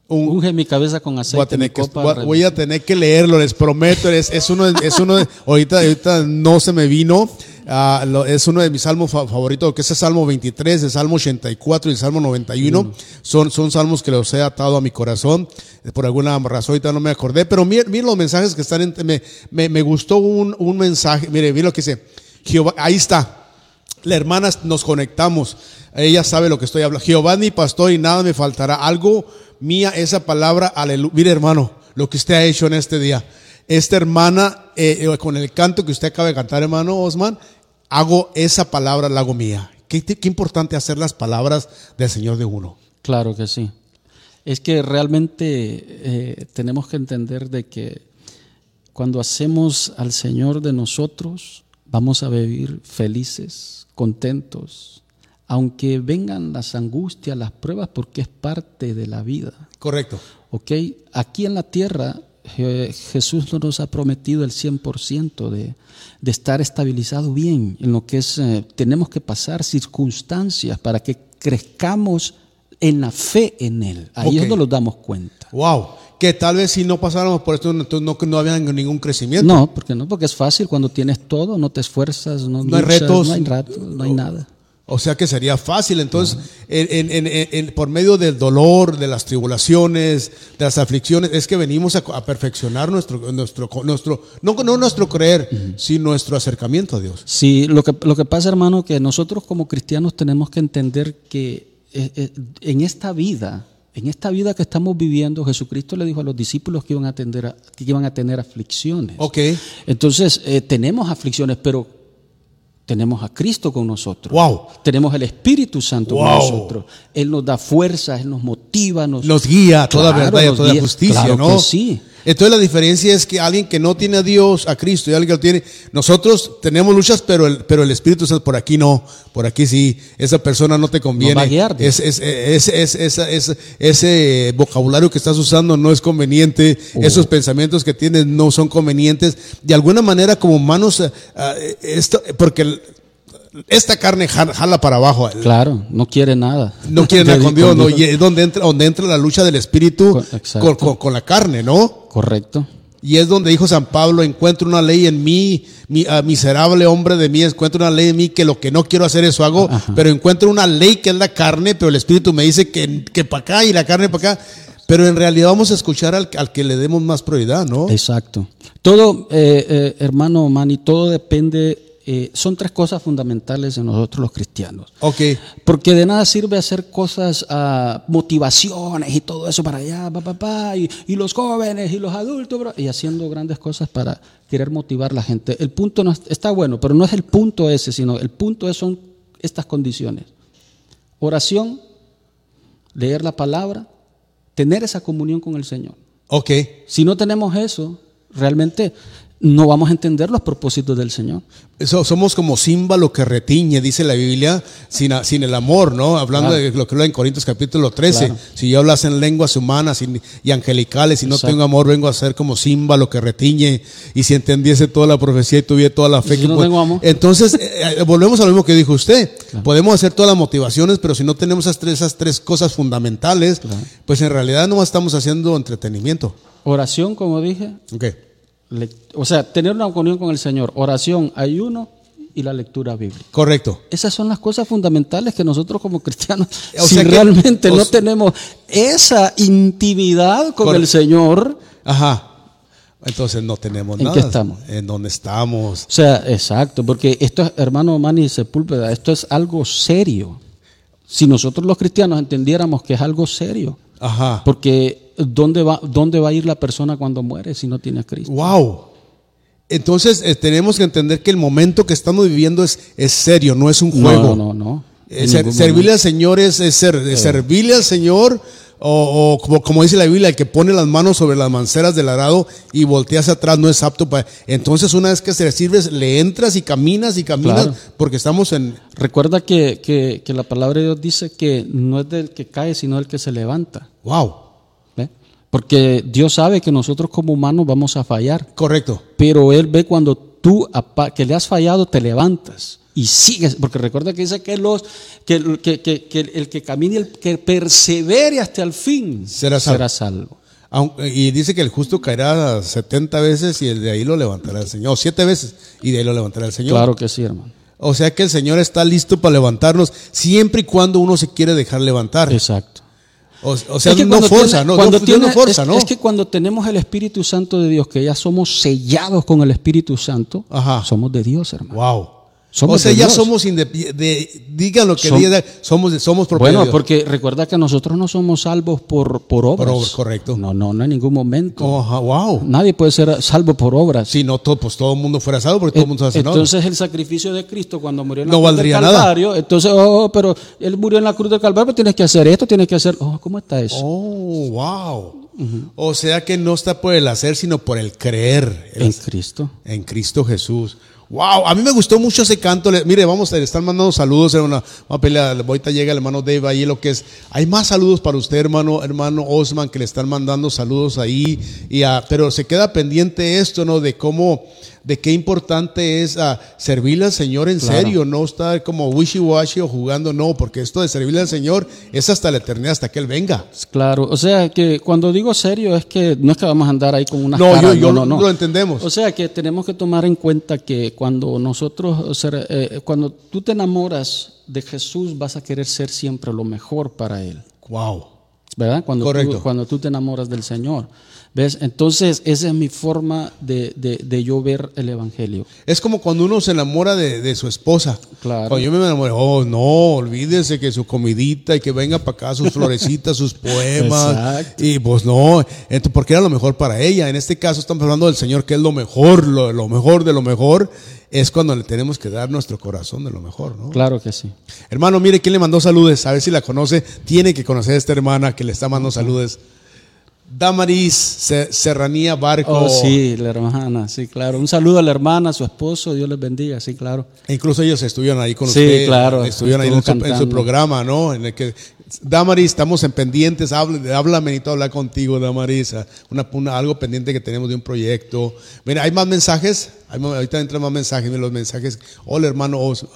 Un- Unge mi cabeza con Voy a, aceite. tener que, copa voy a- tener que leerlo, les prometo. Es, es uno, de- es uno de- ahorita, ahorita no se me vino. ah, lo- es uno de mis salmos fa- favoritos, que es el Salmo 23, el Salmo 84 y el Salmo 91. Son, son salmos que los he atado a mi corazón. Por alguna razón ahorita no me acordé. Pero miren, miren los mensajes que están en, me, me, me gustó un, un mensaje. Mire, mire lo que dice. Jehová, ahí está. La hermana nos conectamos. Ella sabe lo que estoy hablando. Jehová mi pastor y nada me faltará. Algo mía esa palabra. Aleluya. Mire, hermano, lo que usted ha hecho en este día. Esta hermana, eh, eh, con el canto que usted acaba de cantar, hermano Osman, hago esa palabra, la hago mía. Qué, qué importante hacer las palabras del Señor de uno. Claro que sí. Es que realmente eh, tenemos que entender de que cuando hacemos al Señor de nosotros, vamos a vivir felices, contentos, aunque vengan las angustias, las pruebas, porque es parte de la vida. Correcto. ¿Ok? Aquí en la tierra, Je- Jesús no nos ha prometido el 100% de, de estar estabilizado bien en lo que es, eh, tenemos que pasar circunstancias para que crezcamos en la fe en Él. Ahí Ok. es donde nos damos cuenta. Wow. Que tal vez si no pasáramos por esto, entonces no, no había ningún crecimiento. No, porque no, porque es fácil cuando tienes todo, no te esfuerzas, no, No hay retos. no hay ratos, no hay nada. O sea que sería fácil. Entonces, en- en- en- por medio del dolor, de las tribulaciones, de las aflicciones, es que venimos a, a perfeccionar nuestro, nuestro, nuestro, no, no nuestro creer, sino nuestro acercamiento a Dios. Sí, lo que, lo que pasa, hermano, que nosotros como cristianos tenemos que entender que en esta vida, en esta vida que estamos viviendo, Jesucristo le dijo a los discípulos que iban a, tener a- que iban a tener aflicciones. Ok. Entonces, eh, tenemos aflicciones, pero tenemos a Cristo con nosotros. Wow. Tenemos el Espíritu Santo con nosotros. Él nos da fuerza, Él nos motiva, nos, Nos guía a toda Claro, verdad y a toda guía. justicia, Claro ¿no? que sí. Entonces la diferencia es que alguien que no tiene a Dios, a Cristo, y alguien que lo tiene, nosotros tenemos luchas, pero el, pero el Espíritu Santo por aquí no, por aquí sí, esa persona no te conviene. Nos va a guiar, es, es, es, es- esa- es- ese vocabulario que estás usando no es conveniente, Oh. esos pensamientos que tienes no son convenientes. De alguna manera como humanos, eh, esto, porque el- esta carne jala, para abajo. Claro, no quiere nada. No quiere nada con Dios, ¿no? Y es donde entra, donde entra la lucha del espíritu Con- la carne, ¿no? Correcto. Y es donde dijo San Pablo, encuentro una ley en mí, mi, miserable hombre de mí, encuentro una ley en mí que lo que no quiero hacer eso hago, pero encuentro una ley que es la carne, pero el espíritu me dice que, que para acá y la carne para acá. Pero en realidad vamos a escuchar al, al que le demos más prioridad, ¿no? Exacto. Todo, eh, eh, hermano Manny, todo depende, eh, son tres cosas fundamentales en nosotros los cristianos. Ok, Porque de nada sirve hacer cosas, ah, motivaciones y todo eso para allá, pa, pa, pa, y, y los jóvenes y los adultos, bro, y haciendo grandes cosas para querer motivar a la gente. El punto no es- está bueno, pero no es el punto ese, sino el punto es, son estas condiciones. Oración, leer la palabra, tener esa comunión con el Señor. ok. Si no tenemos eso, realmente no vamos a entender los propósitos del Señor. So- somos como címbalo que retiñe, dice la Biblia, sin, el amor, ¿no? Hablando Claro. de lo que habla en Corintios capítulo 13. Claro. Si yo hablas en lenguas humanas y, angelicales y no tengo amor, vengo a ser como címbalo que retiñe. Y si entendiese toda la profecía y tuviera toda la fe ¿Y si que no puede- tengo amor? Entonces, eh, eh, volvemos a lo mismo que dijo usted. Podemos hacer todas las motivaciones, pero si no tenemos esas tres, esas tres cosas fundamentales, pues en realidad no estamos haciendo entretenimiento. Oración, como dije, Ok. le- o sea, tener una comunión con el Señor, oración, ayuno y la lectura bíblica. Correcto. Esas son las cosas fundamentales que nosotros como cristianos, O si que- realmente no tenemos esa intimidad con el Señor, Ajá. Entonces no tenemos ¿En nada. qué estamos? En dónde estamos. o sea, exacto, porque esto es, hermano Manny Sepúlveda, esto es algo serio. Si nosotros los cristianos entendiéramos que es algo serio, Ajá. porque ¿dónde va, dónde va a ir la persona cuando muere si no tiene a Cristo? Wow. Entonces eh, tenemos que entender que el momento que estamos viviendo es, es serio, no es un juego. No, no, no. Eh, ser- servirle al Señor es, es ser- es servirle al Señor o, o como, como dice la Biblia, el que pone las manos sobre las manceras del arado y voltea hacia atrás no es apto para... Entonces una vez que se sirves, le entras y caminas y caminas Claro. porque estamos en... Recuerda que, que- que la palabra de Dios dice que no es del que cae, sino del que se levanta. Wow. Porque Dios sabe que nosotros como humanos vamos a fallar, Correcto. pero Él ve cuando tú que le has fallado, te levantas y sigues. Porque recuerda que dice que, los, que, el- que- que- que el que camine, el que persevere hasta el fin, Será salvo. será salvo. Aunque- y dice que el justo caerá 70 veces y el de ahí lo levantará el Señor. O siete veces y de ahí lo levantará el Señor. Claro que sí, hermano. O sea que el Señor está listo para levantarnos siempre y cuando uno se quiere dejar levantar. Exacto. O, o sea, Es que no forza, tiene- no, cuando Dios- Dios no tiene- forza, es, ¿no? es que cuando tenemos el Espíritu Santo de Dios, que ya somos sellados con el Espíritu Santo, Ajá. somos de Dios, hermano. Wow. Somos o sea, ya Dios. somos de, digan lo que Som- digan, somos somos de Bueno, Dios. porque recuerda que nosotros no somos salvos por, por obras. obras, correcto. No, no, no en ningún momento. Oh, wow. Nadie puede ser salvo por obras. Si no, todo, pues todo el mundo fuera salvo, porque todo el mundo se hace Entonces el sacrificio de Cristo cuando murió en la No cruz valdría del nada. Calvario, entonces, oh, pero él murió en la cruz del Calvario, tienes que hacer esto, tienes que hacer, oh, ¿cómo está eso? Oh, wow. O sea que no está por el hacer, sino por el creer. El en. Cristo. En Cristo Jesús. Wow, a mí me gustó mucho ese canto. Le- mire, vamos, le están mandando saludos, hermano. Vamos a pelear. Ahorita llega el hermano Dave ahí, lo que es. Hay más saludos para usted, hermano, hermano Osman, que le están mandando saludos ahí. Ah, pero se queda pendiente esto, ¿no? De cómo, de qué importante es servirle al Señor en Claro. serio, no estar como wishy-washy o jugando, no, porque esto de servirle al Señor es hasta la eternidad, hasta que Él venga. Claro, o sea que cuando digo serio es que no es que vamos a andar ahí con unas No, caras, yo- yo no, no, no. lo entendemos. O sea que tenemos que tomar en cuenta que cuando nosotros, o sea, eh, cuando tú te enamoras de Jesús, vas a querer ser siempre lo mejor para Él. Wow. ¿verdad? Cuando Correcto. Tú, cuando tú te enamoras del Señor. ¿Ves? Entonces, esa es mi forma de, de, de yo ver el Evangelio. Es como cuando uno se enamora de, de su esposa. Claro. Cuando yo me enamoré, oh no, olvídese que su comidita y que venga para acá sus florecitas, sus poemas. Exacto. Y pues no, entonces, porque era lo mejor para ella. En este caso estamos hablando del Señor que es lo mejor, lo, lo mejor de lo mejor. Es cuando le tenemos que dar nuestro corazón de lo mejor, ¿no? Claro que sí. Hermano, mire quién le mandó saludos, a ver si la conoce. Tiene que conocer a esta hermana que le está mandando saludos. Damaris Se- Serranía Barco. Oh, sí, la hermana, sí, claro. Un saludo a la hermana, a su esposo, Dios les bendiga, sí, claro. E Incluso ellos estuvieron ahí con Sí, usted. claro, Estuvieron ahí en su, en programa, ¿no? En el que, Damaris, estamos en pendientes. Háblame, necesito hablar contigo, Damaris. ah, Una, una- algo pendiente que tenemos de un proyecto. Mira, hay más mensajes. Hay ahorita entran más mensajes. Los mensajes. Hola, hermano. Os-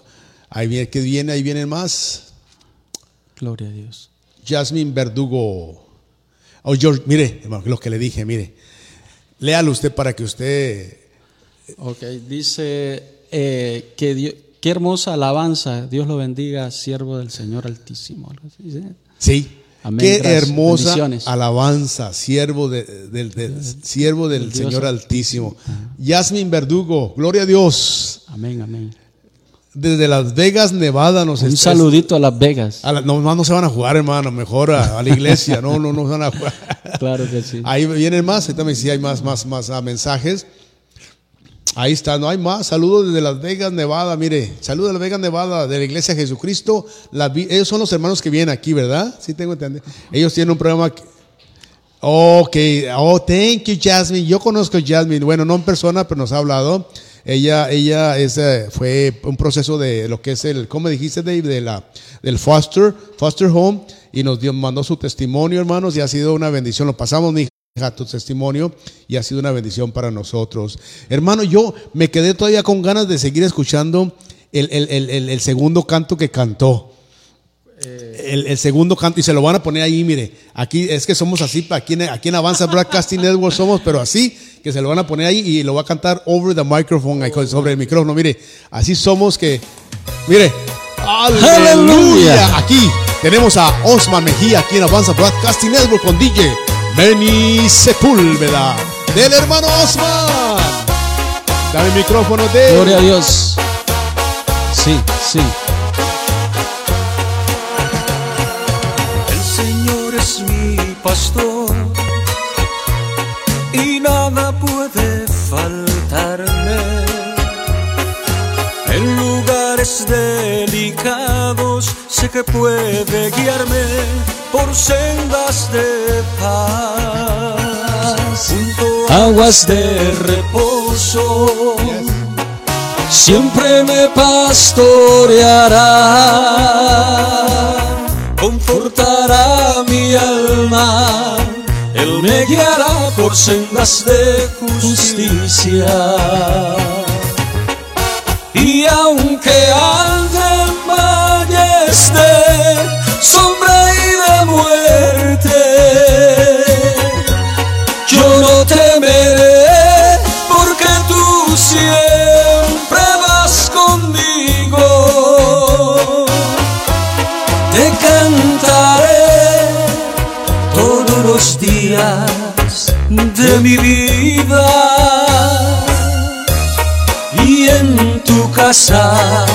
Ahí viene, que viene, ahí vienen más. Gloria a Dios. Jasmine Verdugo. Oh, George, mire, hermano, lo que le dije, mire. Léalo usted para que usted. Ok, dice eh, que Dios- qué hermosa alabanza, Dios lo bendiga, siervo del Señor Altísimo. ¿sí? Amén, Qué gracias, hermosa alabanza, siervo, de- del- del- siervo del Señor Altísimo. Yasmin Verdugo, gloria a Dios. Amén, amén. Desde Las Vegas, Nevada, nos Un está- saludito a Las Vegas. a la- no, más no se van a jugar, hermano, mejor a, a la iglesia. No, no, no se van a jugar. Claro que sí. Ahí vienen más, ahorita me decía, hay más, más, más ah, mensajes. Ahí está, no hay más. Saludos desde Las Vegas, Nevada. Mire, saludos de Las Vegas, Nevada, de la Iglesia de Jesucristo. La ellos son los hermanos que vienen aquí, ¿verdad? Sí, tengo entendido. Ellos tienen un programa. que- Ok, oh, thank you, Jasmine. Yo conozco a Jasmine, bueno, no en persona, pero nos ha hablado. Ella, ella es, eh, fue un proceso de lo que es el, ¿cómo dijiste, Dave? De la, del foster, foster home, y nos dio, mandó su testimonio, hermanos, y ha sido una bendición. Lo pasamos, mi hija, tu testimonio, y ha sido una bendición para nosotros. Hermano, yo me quedé todavía con ganas de seguir escuchando el, el- el- el- el segundo canto que cantó. El, el segundo canto y se lo van a poner ahí, mire. Aquí es que somos así, aquí en, aquí en Avanza Broadcasting Network somos, pero así, que se lo van a poner ahí y lo va a cantar over the microphone, ahí, sobre el micrófono. Mire, así somos que, mire, aleluya. Aleluya. Aquí tenemos a Osman Mejía, aquí en Avanza Broadcasting Network con DJ Benny Sepúlveda, del hermano Osman. Dame el micrófono de... Gloria a Dios. Sí, sí. Pastor y nada puede faltarme. En lugares delicados sé que puede guiarme por sendas de paz. Junto a Aguas de reposo. Siempre me pastoreará, confortará mi alma, Él me guiará por sendas de justicia. Y aunque ande en valles de de mi vida y en tu casa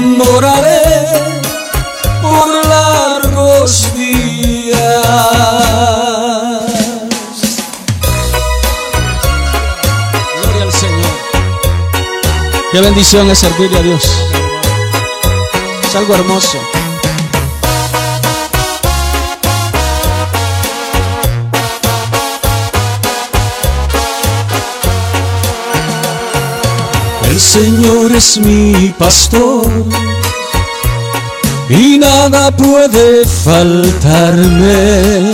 moraré por largos días. Gloria al Señor. Qué bendición es servirle a Dios. Es algo hermoso. El Señor es mi pastor y nada puede faltarme.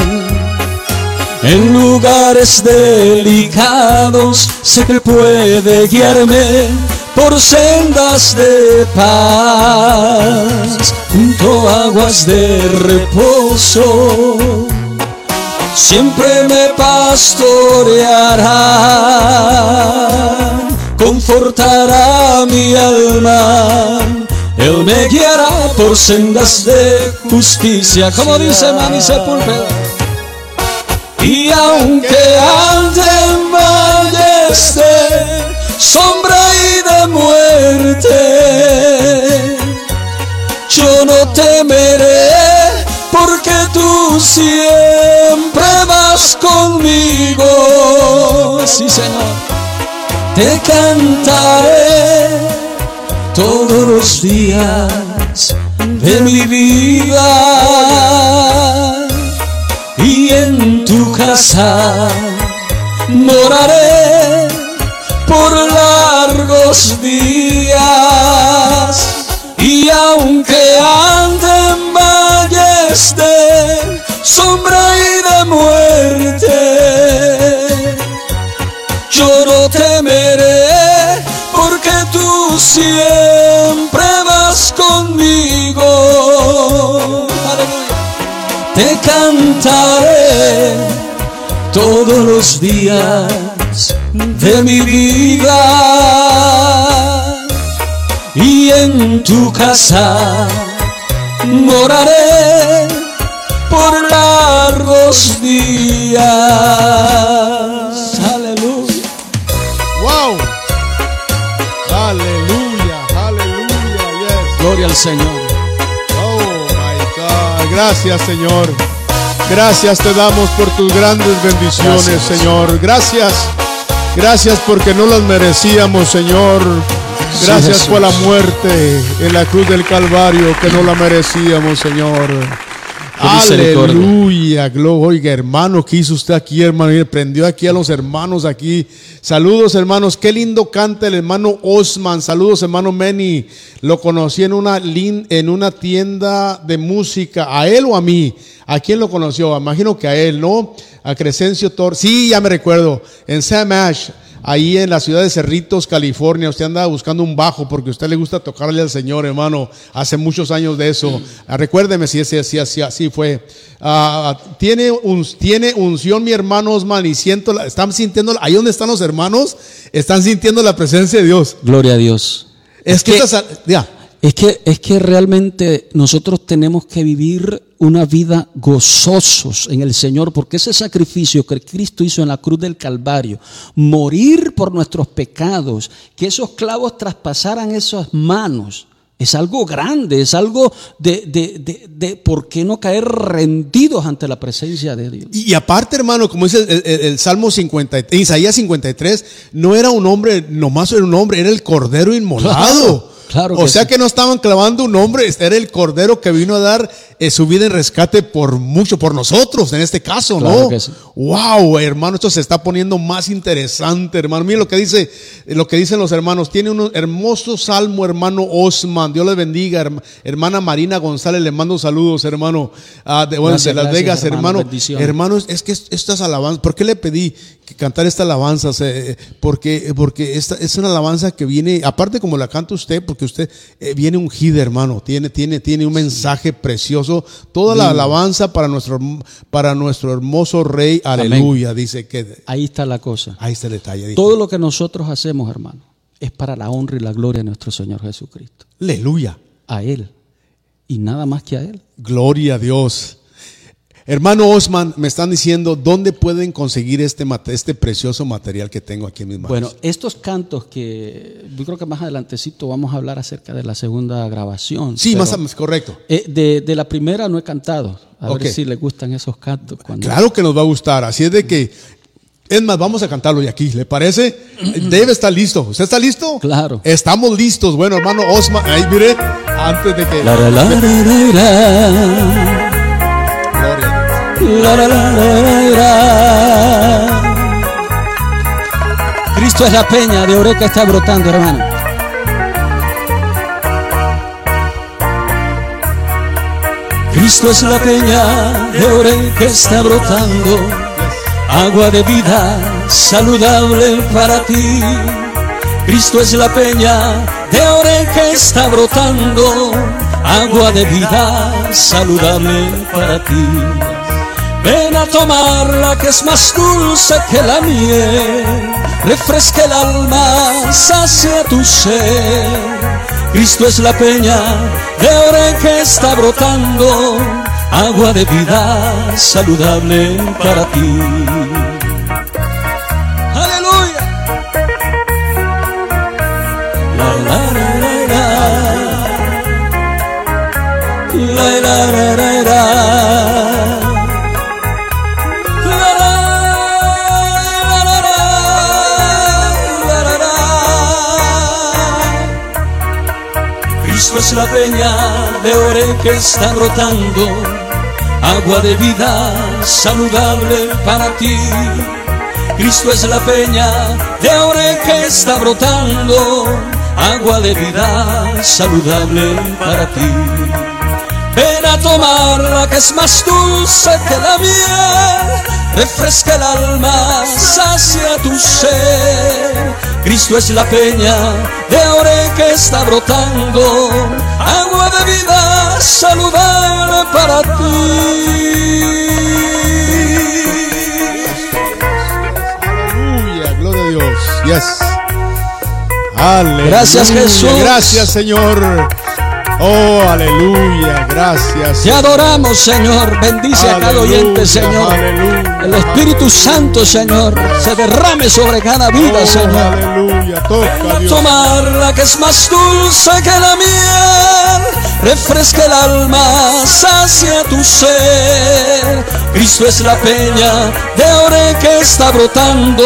En lugares delicados sé que puede guiarme por sendas de paz, junto aguas de reposo. Siempre me pastoreará, confortará mi alma. Él me guiará por sendas de justicia, como dice Manny Sepúlveda. Y aunque ande en valles de sombra y de muerte, yo no temeré porque tú siempre vas conmigo. Sí, Señor. Te cantaré todos los días de mi vida. Y en tu casa moraré por largos días. Y aunque ande en valles de sombra y de muerte siempre vas conmigo. Te cantaré todos los días de mi vida. Y en tu casa moraré por largos días. Gloria al Señor. Oh my God. Gracias, Señor. Gracias te damos por tus grandes bendiciones, Gracias. Señor. Gracias. Gracias porque no las merecíamos, Señor. Gracias por la muerte en la cruz del Calvario que no la merecíamos, Señor. Aleluya, glo- Oiga, hermano, ¿qué hizo usted aquí, hermano? Mire, prendió aquí a los hermanos aquí. Saludos, hermanos. Qué lindo canta el hermano Osman. Saludos, hermano Meni. Lo conocí en una, en una tienda de música. ¿A él o a mí? ¿A quién lo conoció? Imagino que a él, ¿no? A Crescencio Tor. Sí, ya me recuerdo. En Sam Ash. Ahí en la ciudad de Cerritos, California, usted anda buscando un bajo porque a usted le gusta tocarle al Señor, hermano, hace muchos años de eso. Recuérdeme si ese así, así, así fue. Ah, tiene, un, tiene unción mi hermano Osman y siento, la- están sintiendo, ahí donde están los hermanos, están sintiendo la presencia de Dios. Gloria a Dios. Es, que, que- estas- ya. Es que, es que realmente nosotros tenemos que vivir una vida gozosos en el Señor, porque ese sacrificio que Cristo hizo en la cruz del Calvario, morir por nuestros pecados, que esos clavos traspasaran esas manos, es algo grande, es algo de, de, de, de por qué no caer rendidos ante la presencia de Dios. Y, y aparte, hermano, como dice el, el- el Salmo 50, Isaías 53, no era un hombre, nomás era un hombre, era el cordero inmolado. Claro, claro o que sea sí. que no estaban clavando un hombre, este era el cordero que vino a dar eh, su vida en rescate por mucho, por nosotros en este caso, Claro ¿no? que sí. Wow, hermano, esto se está poniendo más interesante, hermano. Miren lo que dice, lo que dicen los hermanos. Tiene un hermoso salmo, hermano Osman. Dios le bendiga, herma- hermana Marina González. Le mando saludos, hermano, ah, de, bueno, Gracias, de Las gracias, Vegas, hermano. hermano. Hermanos, es que estas alabanzas, ¿por qué le pedí que cantar esta alabanza? Eh, Porque, porque esta es una alabanza que viene, aparte como la canta usted, porque usted eh, viene ungida, hermano, tiene, tiene, tiene un mensaje precioso. Toda la alabanza para nuestro, para nuestro hermoso rey, aleluya, dice que, Ahí está la cosa. ahí está el detalle. dice. Todo lo que nosotros hacemos, hermano, es para la honra y la gloria de nuestro Señor Jesucristo. Aleluya, A Él. Y nada más que a Él. gloria a Dios. Hermano Osman, me están diciendo dónde pueden conseguir este, este precioso material que tengo aquí en mis manos. Bueno, estos cantos que yo creo que más adelantecito vamos a hablar acerca de la segunda grabación. sí, más correcto. eh, de, de la primera no he cantado. A ver si les gustan esos cantos. Cuando, Claro que nos va a gustar. Así es de que, es más, vamos a cantarlo y aquí, ¿le parece? Debe estar listo. ¿Usted está listo? Claro. Estamos listos. Bueno, hermano Osman, ahí mire, antes de que. La, la, la, Cristo es la peña de Oreca está brotando, hermano. Cristo es la peña de Oreca que está brotando, agua de vida saludable para ti. Cristo es la peña de Oreca que está brotando, agua de vida saludable para ti. Ven a tomarla que es más dulce que la miel, refresca el alma, sacia tu ser. Cristo es la peña de oro que está brotando, agua de vida saludable para ti. Es la peña de ore que está brotando, agua de vida saludable para ti. Cristo es la peña de ore que está brotando, agua de vida saludable para ti. Ven a tomarla que es más dulce que la miel, refresca el alma, sacia tu ser. Cristo es la peña de ore que está brotando, agua de vida saludable para ti. Aleluya, gloria a Dios. Yes. Aleluya. Gracias, Jesús. Gracias, Señor. Oh, aleluya. Gracias. Te adoramos, Señor. Bendice a cada oyente, Señor. aleluya. El Espíritu Santo, Señor, se derrame sobre cada vida, Oh, Señor. aleluya. Toca, Dios. tomarla que es más dulce que la miel, refresca el alma, sacia tu ser. Cristo es la peña de ore que está brotando,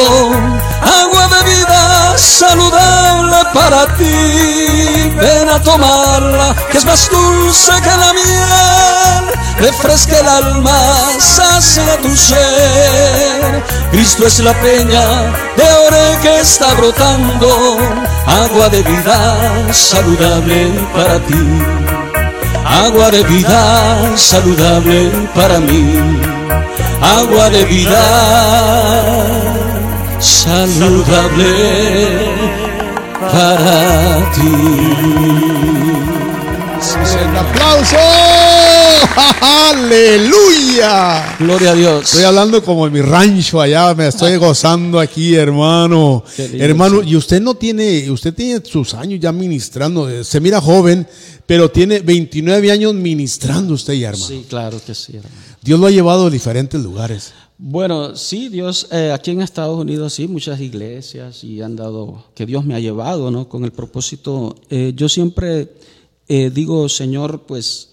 agua de vida saludable para ti. Ven a tomarla que es más dulce que la miel, refresca el alma, sacia tu ser. Cristo es la peña de ore que está brotando, agua de vida saludable para ti. Agua de vida saludable para mí. Agua de vida saludable para ti. ¡Un aplauso! ¡Aleluya! Gloria a Dios. Estoy hablando como en mi rancho allá, me estoy gozando aquí, hermano. Hermano, y usted no tiene, usted tiene sus años ya ministrando, eh, se mira joven, pero tiene 29 años ministrando usted ya, hermano. Sí, claro que sí, hermano. Dios lo ha llevado a diferentes lugares. Bueno, sí, Dios, eh, aquí en Estados Unidos sí, muchas iglesias y han dado, que Dios me ha llevado, ¿no? Con el propósito, eh, yo siempre eh, digo, Señor, pues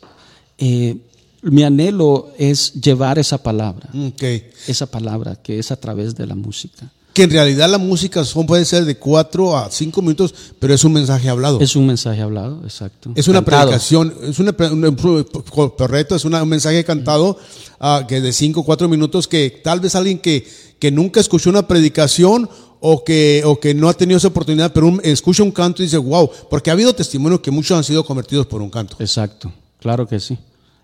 eh, mi anhelo es llevar esa palabra, Ok. esa palabra que es a través de la música. Que en realidad la música son, puede ser de 4 a 5 minutos, pero es un mensaje hablado. Es un mensaje hablado, exacto. Es una Cantado. predicación, es una, un- correcto, es una- un mensaje cantado ah, que de 5 o 4 minutos que tal vez alguien que, que nunca escuchó una predicación o que, o que no ha tenido esa oportunidad, pero un- escucha un canto y dice, wow, porque ha habido testimonios que muchos han sido convertidos por un canto. Exacto, claro que sí.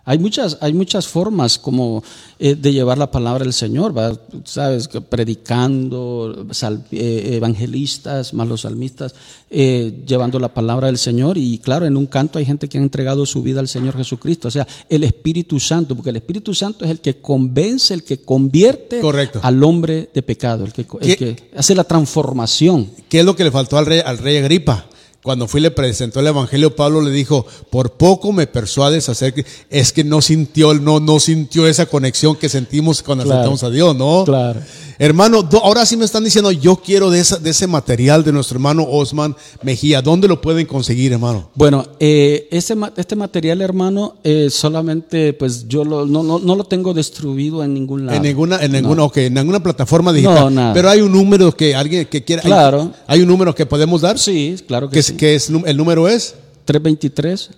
Hay muchas, hay muchas formas como eh, de llevar la palabra del Señor, ¿va? sabes, predicando, sal- eh, evangelistas, más los salmistas, eh, llevando la palabra del Señor. Y claro, en un canto hay gente que ha entregado su vida al Señor Jesucristo, o sea, el Espíritu Santo, porque el Espíritu Santo es el que convence, el que convierte Correcto. al hombre de pecado, el que, el que hace la transformación. ¿Qué es lo que le faltó al rey, al rey Agripa? Cuando fui y le presentó el evangelio, Pablo le dijo, por poco me persuades a hacer que es que no sintió, no, no sintió esa conexión que sentimos cuando Claro. aceptamos a Dios, ¿no? Claro. Hermano, ahora sí me están diciendo, yo quiero de, esa- de ese material de nuestro hermano Osman Mejía. ¿Dónde lo pueden conseguir, hermano? Bueno, eh, este, ma- este material, hermano, eh, solamente, pues yo lo- no, no, no lo tengo distribuido en ningún lado. En ninguna, en ninguna, ok, en ninguna plataforma digital. No, nada. Pero hay un número que alguien que quiera. Claro. Hay, un número que podemos dar. Sí, claro que, Que, es- que es, el número es. 323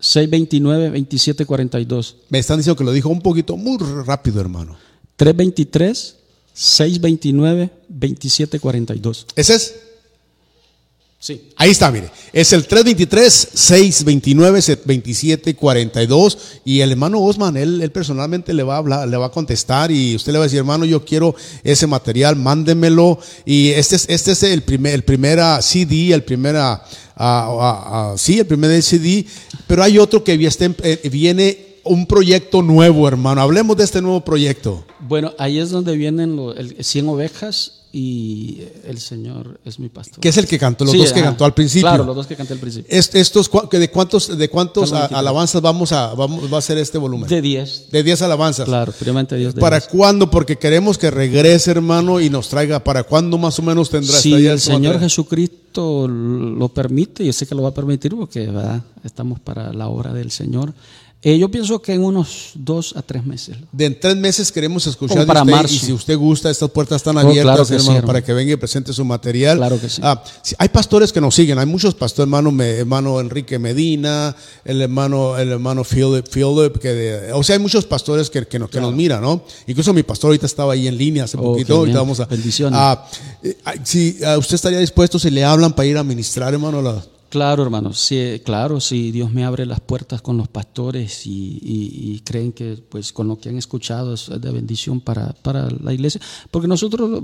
629 2742. Me están diciendo que lo dijo un poquito muy rápido, hermano. 323 629 2742. ¿Ese es? Sí. Ahí está, mire. Es el 323-629-2742. Y el hermano Osman, él, él personalmente le va a hablar, le va a contestar. Y usted le va a decir, hermano, yo quiero ese material, mándemelo. Y este es, este es el primer, el primer ah, CD, el primer, ah, ah, ah, sí, el primer CD. Pero hay otro que en- eh, viene un proyecto nuevo, hermano. Hablemos de este nuevo proyecto. Bueno, ahí es donde vienen los 100 ovejas y el Señor es mi pastor. Que es el que cantó, los Sí, dos que ajá. cantó al principio. Claro, los dos que canté al principio. Est- estos, ¿De cuántos, de cuántos Carlos a- 23. alabanzas vamos a, vamos, va a ser este volumen? De 10. De 10 alabanzas. Claro, primeramente Dios de ¿Para 10. cuándo? Porque queremos que regrese, hermano, y nos traiga. ¿Para cuándo más o menos tendrá Si el Señor? Jesucristo lo permite, yo sé que lo va a permitir porque ¿verdad? estamos para la obra del Señor. Eh, yo pienso que en unos dos a tres meses. De en tres meses queremos escuchar de para usted, marzo. y si usted gusta, estas puertas están Oh, abiertas, claro sí, hermano, para que venga y presente su material. Claro que sí. Ah, sí, hay pastores que nos siguen, hay muchos pastores, hermano, me- hermano Enrique Medina, el hermano, el hermano Philip, Philip, que de- o sea, hay muchos pastores que, que nos, que nos miran, ¿no? Incluso mi pastor ahorita estaba ahí en línea hace Oh, poquito, ahorita vamos a... Bendiciones. Ah, eh, ah, si ah, usted estaría dispuesto, si le hablan para ir a ministrar, hermano, la- Claro, hermano, sí, claro, si Dios me abre las puertas con los pastores y, y- y creen que pues con lo que han escuchado es de bendición para, para la iglesia, porque nosotros,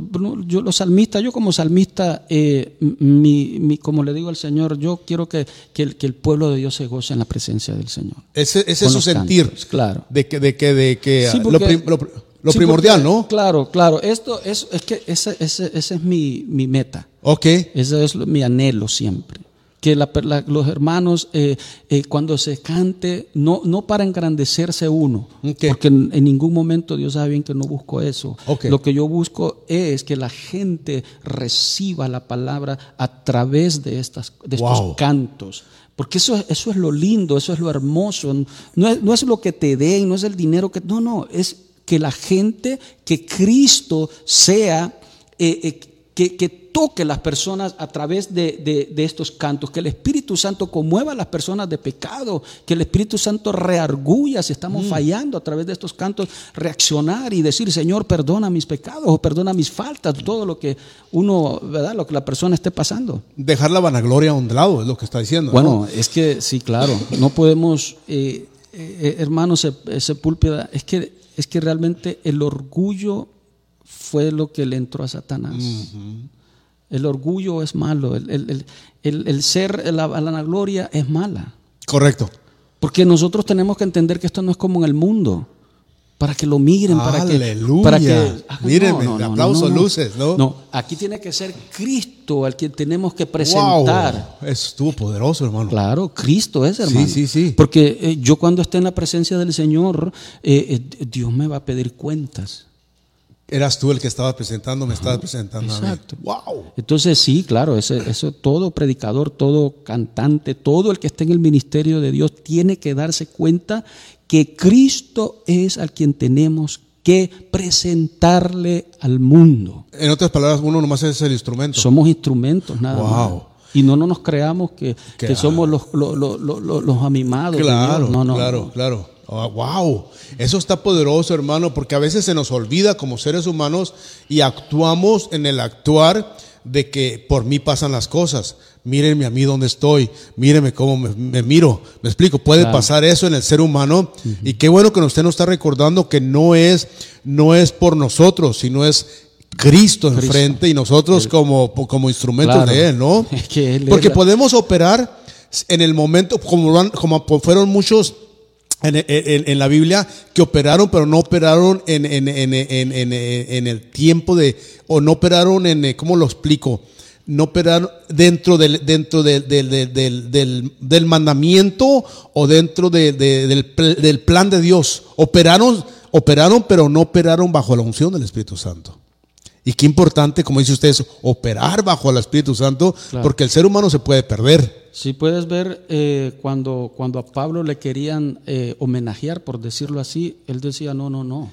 yo los salmistas, yo como salmista, eh, mi, mi- como le digo al Señor, yo quiero que, que el, que el pueblo de Dios se goce en la presencia del Señor. ese, ese es su sentir. cantos, claro. De que, de que, de que Sí, porque- lo, prim- lo pr- lo Sí, primordial, porque- ¿no? Claro, claro, esto es, es que ese, ese, ese es mi, mi meta. Ok. Ese es lo- mi anhelo siempre. Que la- la- los hermanos, eh, eh, cuando se cante, no, no para engrandecerse uno, porque en, en ningún momento Dios sabe bien que no busco eso. Lo que yo busco es que la gente reciba la palabra a través de, estas, de estos Wow. cantos. Porque eso, es- eso es lo lindo, eso es lo hermoso. No es, no es lo que te den, no es el dinero que... No, no, es que la gente, que Cristo sea, eh, eh, que, que toque las personas a través de, de- de estos cantos, que el Espíritu Santo conmueva a las personas de pecado, que el Espíritu Santo reargulla si estamos fallando a través de estos cantos, reaccionar y decir, Señor, perdona mis pecados o perdona mis faltas, todo lo que uno, ¿verdad? Lo que la persona esté pasando. Dejar la vanagloria a un lado, es lo que está diciendo. ¿no? Bueno, es que sí, claro, no podemos, eh, eh, hermanos, Sep- Sepúlveda, es que, es que realmente el orgullo fue lo que le entró a Satanás. El orgullo es malo, el, el- el- el- ser, la, la vanagloria es mala. Correcto. Porque nosotros tenemos que entender que esto no es como en el mundo. Para que lo miren, para que. Aleluya. Para que, Ah, Mírenme, aplausos, luces, ¿no? No, aquí tiene que ser Cristo al quien tenemos que presentar. Wow. Eso estuvo poderoso, hermano. Claro, Cristo es, hermano. sí, sí. Porque eh, yo cuando esté en la presencia del Señor, eh, eh, Dios me va a pedir cuentas. Eras tú el que estabas presentando, me estabas presentando Exacto. a mí. Wow. Entonces sí, claro, ese- eso todo predicador, todo cantante, todo el que esté en el ministerio de Dios tiene que darse cuenta que Cristo es al quien tenemos que presentarle al mundo. En otras palabras, uno nomás es el instrumento. Somos instrumentos, nada Wow. más. Y no, no nos creamos que, Que- que somos los, los, los, los- los- de Claro. No, no, claro, no. claro. Ah, wow, eso está poderoso, hermano, porque a veces se nos olvida como seres humanos y actuamos en el actuar de que por mí pasan las cosas. Mírenme a mí donde estoy, mírenme cómo me, me miro. Me explico, puede Claro. pasar eso en el ser humano y qué bueno que usted nos está recordando que no es no es por nosotros, sino es Cristo enfrente y nosotros como, como instrumentos Claro. de él, ¿no? Es que Él es Porque podemos operar en el momento, como fueron muchos en, en- en la Biblia que operaron, pero no operaron en, en- en- en- en- en el tiempo de, o no operaron en, eh, ¿cómo lo explico? No operaron dentro del, dentro del, del, del, del- mandamiento o dentro de- de- del, pl- del plan de Dios. Operaron, operaron, pero no operaron bajo la unción del Espíritu Santo. Y qué importante, como dice usted, es operar bajo el Espíritu Santo, Claro. porque el ser humano se puede perder. Si puedes ver eh, cuando, cuando a Pablo le querían eh, homenajear, por decirlo así, él decía, no, no, no,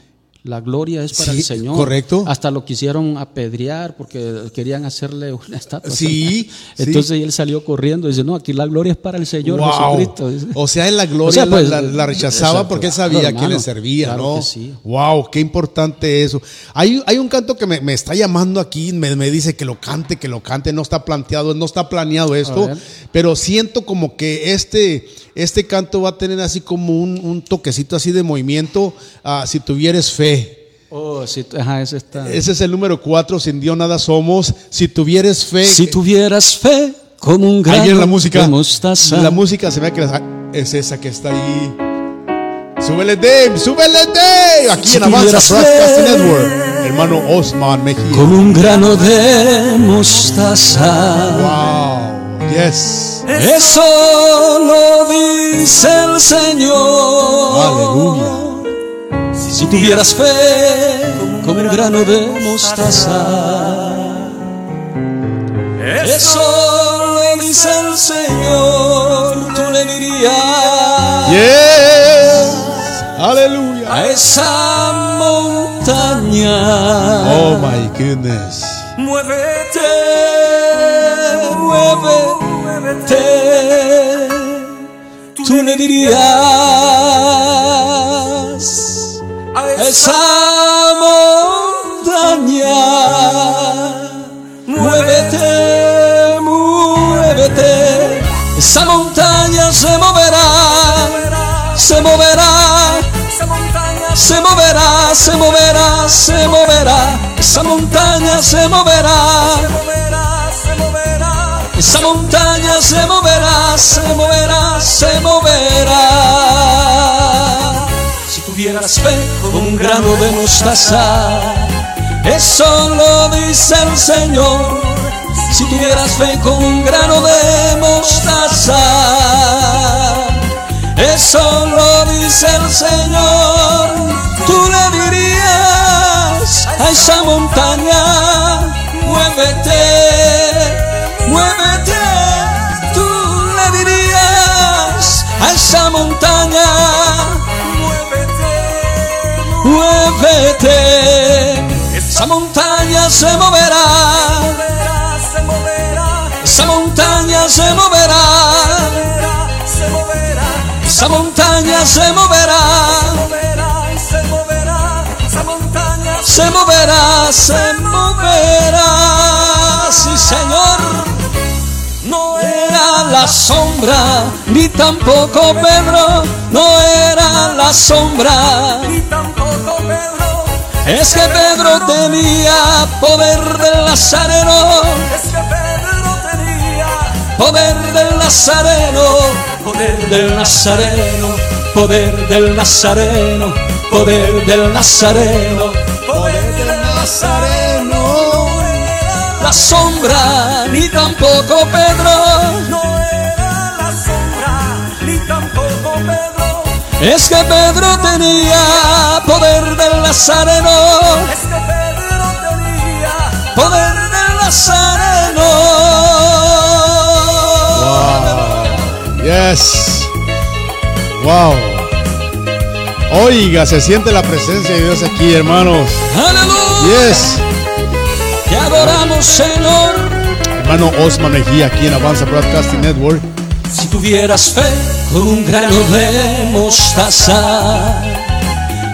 la gloria es para Sí, el Señor. correcto. Hasta lo quisieron apedrear porque querían hacerle una estatua. Sí, Entonces sí. él salió corriendo y dice, no, aquí la gloria es para el Señor Wow. Jesucristo. O sea, la gloria O sea, pues, la, la- la rechazaba exacto. porque él sabía a quién le servía, Claro ¿no? sí. Wow, qué importante eso. Hay, hay un canto que me, me está llamando aquí, me, me dice que lo cante, que lo cante, no está planteado, no está planeado esto, pero siento como que este, este canto va a tener así como un, un toquecito así de movimiento, ah, si tuvieres fe. Oh, ajá, ese está. Ese es el número cuatro, sin Dios nada somos. Si tuvieres fe. Si tuvieras fe como un Ahí grano viene la música. La música se ve que la- es esa que está ahí. Súbele Dave, súbele Dave. Aquí Si en Avanza tuvieras Broadcast. Network. Hermano Osman Mejía. como un grano de mostaza. Wow. Yes. Eso lo dice el Señor. Aleluya. Si tuvieras fe como un grano de mostaza. Eso lo dice el Señor. Tú le dirías Yes. Aleluya. a esa montaña. Oh my goodness. Muévete, muévete. Tú le dirías esa montaña. Muévete, muévete. Esa montaña se moverá, se moverá. Se moverá, se moverá, se moverá. Esa montaña se moverá. Esa montaña se moverá, se moverá, se moverá. Si tuvieras fe como un grano de mostaza, eso lo dice el Señor. Si tuvieras fe como un grano de mostaza, eso lo dice el Señor. Tú le dirías a esa montaña, Esa montaña se moverá. Esa montaña se moverá. Esa montaña se moverá. Se moverá, se moverá. Sí, Señor. No era la sombra, ni tampoco Pedro. No era la sombra. Es que Pedro tenía poder del Nazareno. Es que Pedro tenía Poder del Nazareno. poder Del Nazareno. Poder del Nazareno. Poder del Nazareno. poder del Nazareno. La sombra, ni tampoco Pedro. Es que Pedro tenía poder del Nazareno. Es que Pedro tenía Poder del Nazareno. Yes. Wow. Oiga, se siente la presencia de Dios aquí, hermanos. Aleluya. Yes. Te adoramos, Señor. Hermano Osman Mejía aquí en Avanza Broadcasting Network. Si tuvieras fe un grano de mostaza,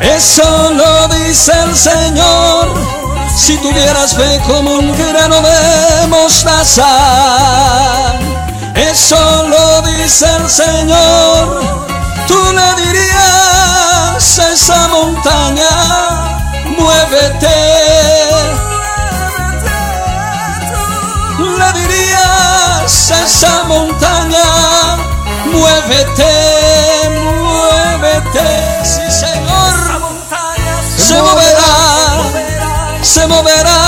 eso lo dice el Señor. Si tuvieras fe como un grano de mostaza, eso lo dice el Señor. Tú le dirías esa montaña, muévete. Muévete, muévete. Sí, Señor, se moverá, se moverá,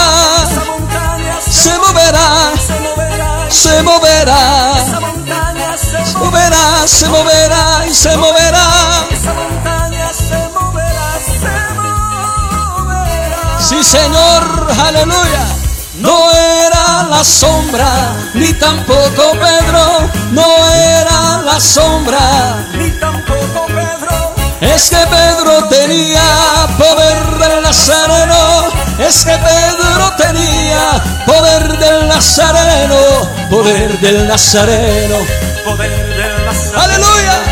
se moverá, se moverá. se moverá, se se moverá, se moverá y se moverá. Esa montaña se moverá, se moverá. Sí, Señor, aleluya. No era la sombra, ni tampoco Pedro, no era la sombra. Ni tampoco Pedro, Es que Pedro tenía poder del Nazareno. Es que Pedro tenía poder del Nazareno. Poder del Nazareno. poder del Nazareno. Aleluya.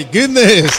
My goodness.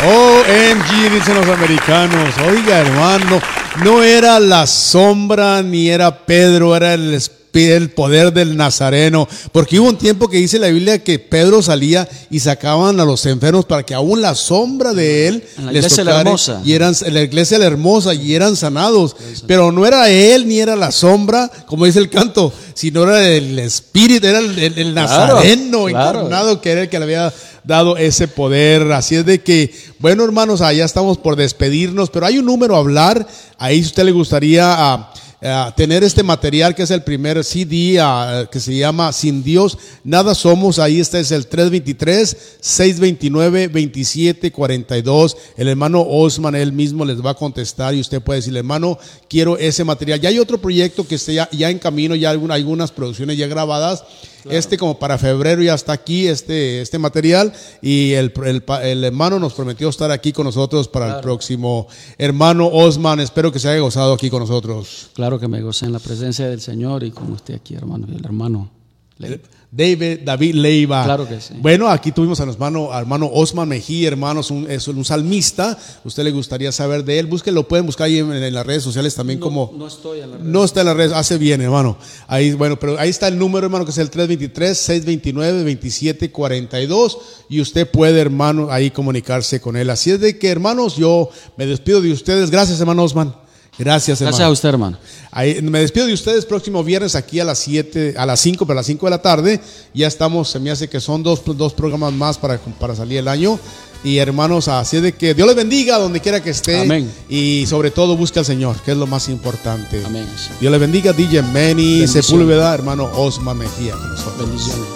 OMG, dicen los americanos. Oiga, hermano, no era la sombra ni era Pedro, era el espíritu el poder del Nazareno, porque hubo un tiempo que dice la Biblia que Pedro salía y sacaban a los enfermos para que aún la sombra de él En la les iglesia la hermosa. y eran en la iglesia la hermosa y eran sanados, pero no era él ni era la sombra, como dice el canto, sino era el espíritu, era el, el- el Claro, Nazareno claro. encarnado que era el que le había dado ese poder. Así es de que, bueno, hermanos, allá estamos por despedirnos, pero hay un número a hablar. Ahí, si usted le gustaría ah, ah, tener este material, que es el primer CD ah, que se llama Sin Dios, nada somos. Ahí está, es el 323-629-2742. El hermano Osman, él mismo les va a contestar y usted puede decirle, hermano, quiero ese material. Ya hay otro proyecto que está ya, ya en camino, ya alguna- algunas producciones ya grabadas. Este como para febrero ya está aquí este, este material y el, el hermano nos prometió estar aquí con nosotros para el próximo. Hermano Osman, espero que se haya gozado aquí con nosotros. Claro que me gocé en la presencia del Señor y con usted aquí, hermano, y el hermano. Le- David, David Leiva. Claro que sí. Bueno, aquí tuvimos al hermano, hermano Osman Mejía, hermanos, un, es un salmista. Usted le gustaría saber de él. Búsquenlo, pueden buscar ahí en, en las redes sociales también como... No estoy en la red. No está en las redes, hace bien, hermano. Ahí, bueno, pero ahí está el número, hermano, que es el 323-629-2742. Y usted puede, hermano, ahí comunicarse con él. Así es de que, hermanos, yo me despido de ustedes. Gracias, hermano Osman. Gracias, hermano. Gracias a usted, hermano. Ahí, me despido de ustedes próximo viernes aquí a las 7, a las 5, pero a las 5 de la tarde. Ya estamos, se me hace que son dos, dos programas más para, para salir el año. Y hermanos, así es de que Dios les bendiga donde quiera que esté. Amén. Y sobre todo busque al Señor, que es lo más importante. Amén. Dios les bendiga, DJ Manny. Sepúlveda, hermano Osman Mejía con nosotros. Bendiciones.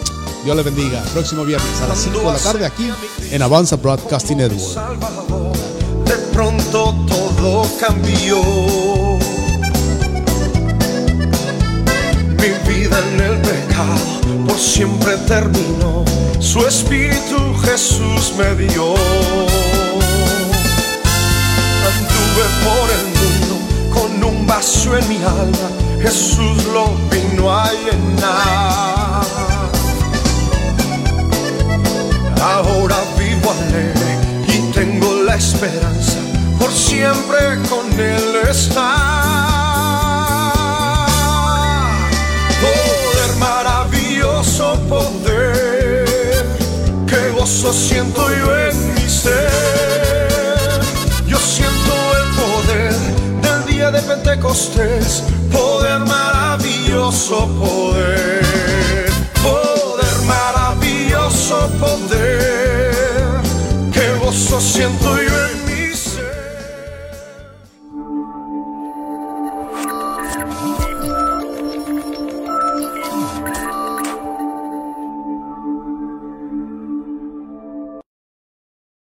Dios les bendiga. Próximo viernes a las 5 de la tarde aquí en Avanza Broadcasting Network. De pronto todo cambió. Mi vida en el pecado por siempre terminó. Su espíritu Jesús me dio. Anduve por el mundo con un vacío en mi alma. Jesús lo vino a llenar. Ahora vivo alegre esperanza por siempre con Él está. Oh, poder maravilloso, poder, que gozo siento yo en mi ser. Yo siento el poder del día de Pentecostés, poder maravilloso, poder, poder maravilloso, poder eso siento yo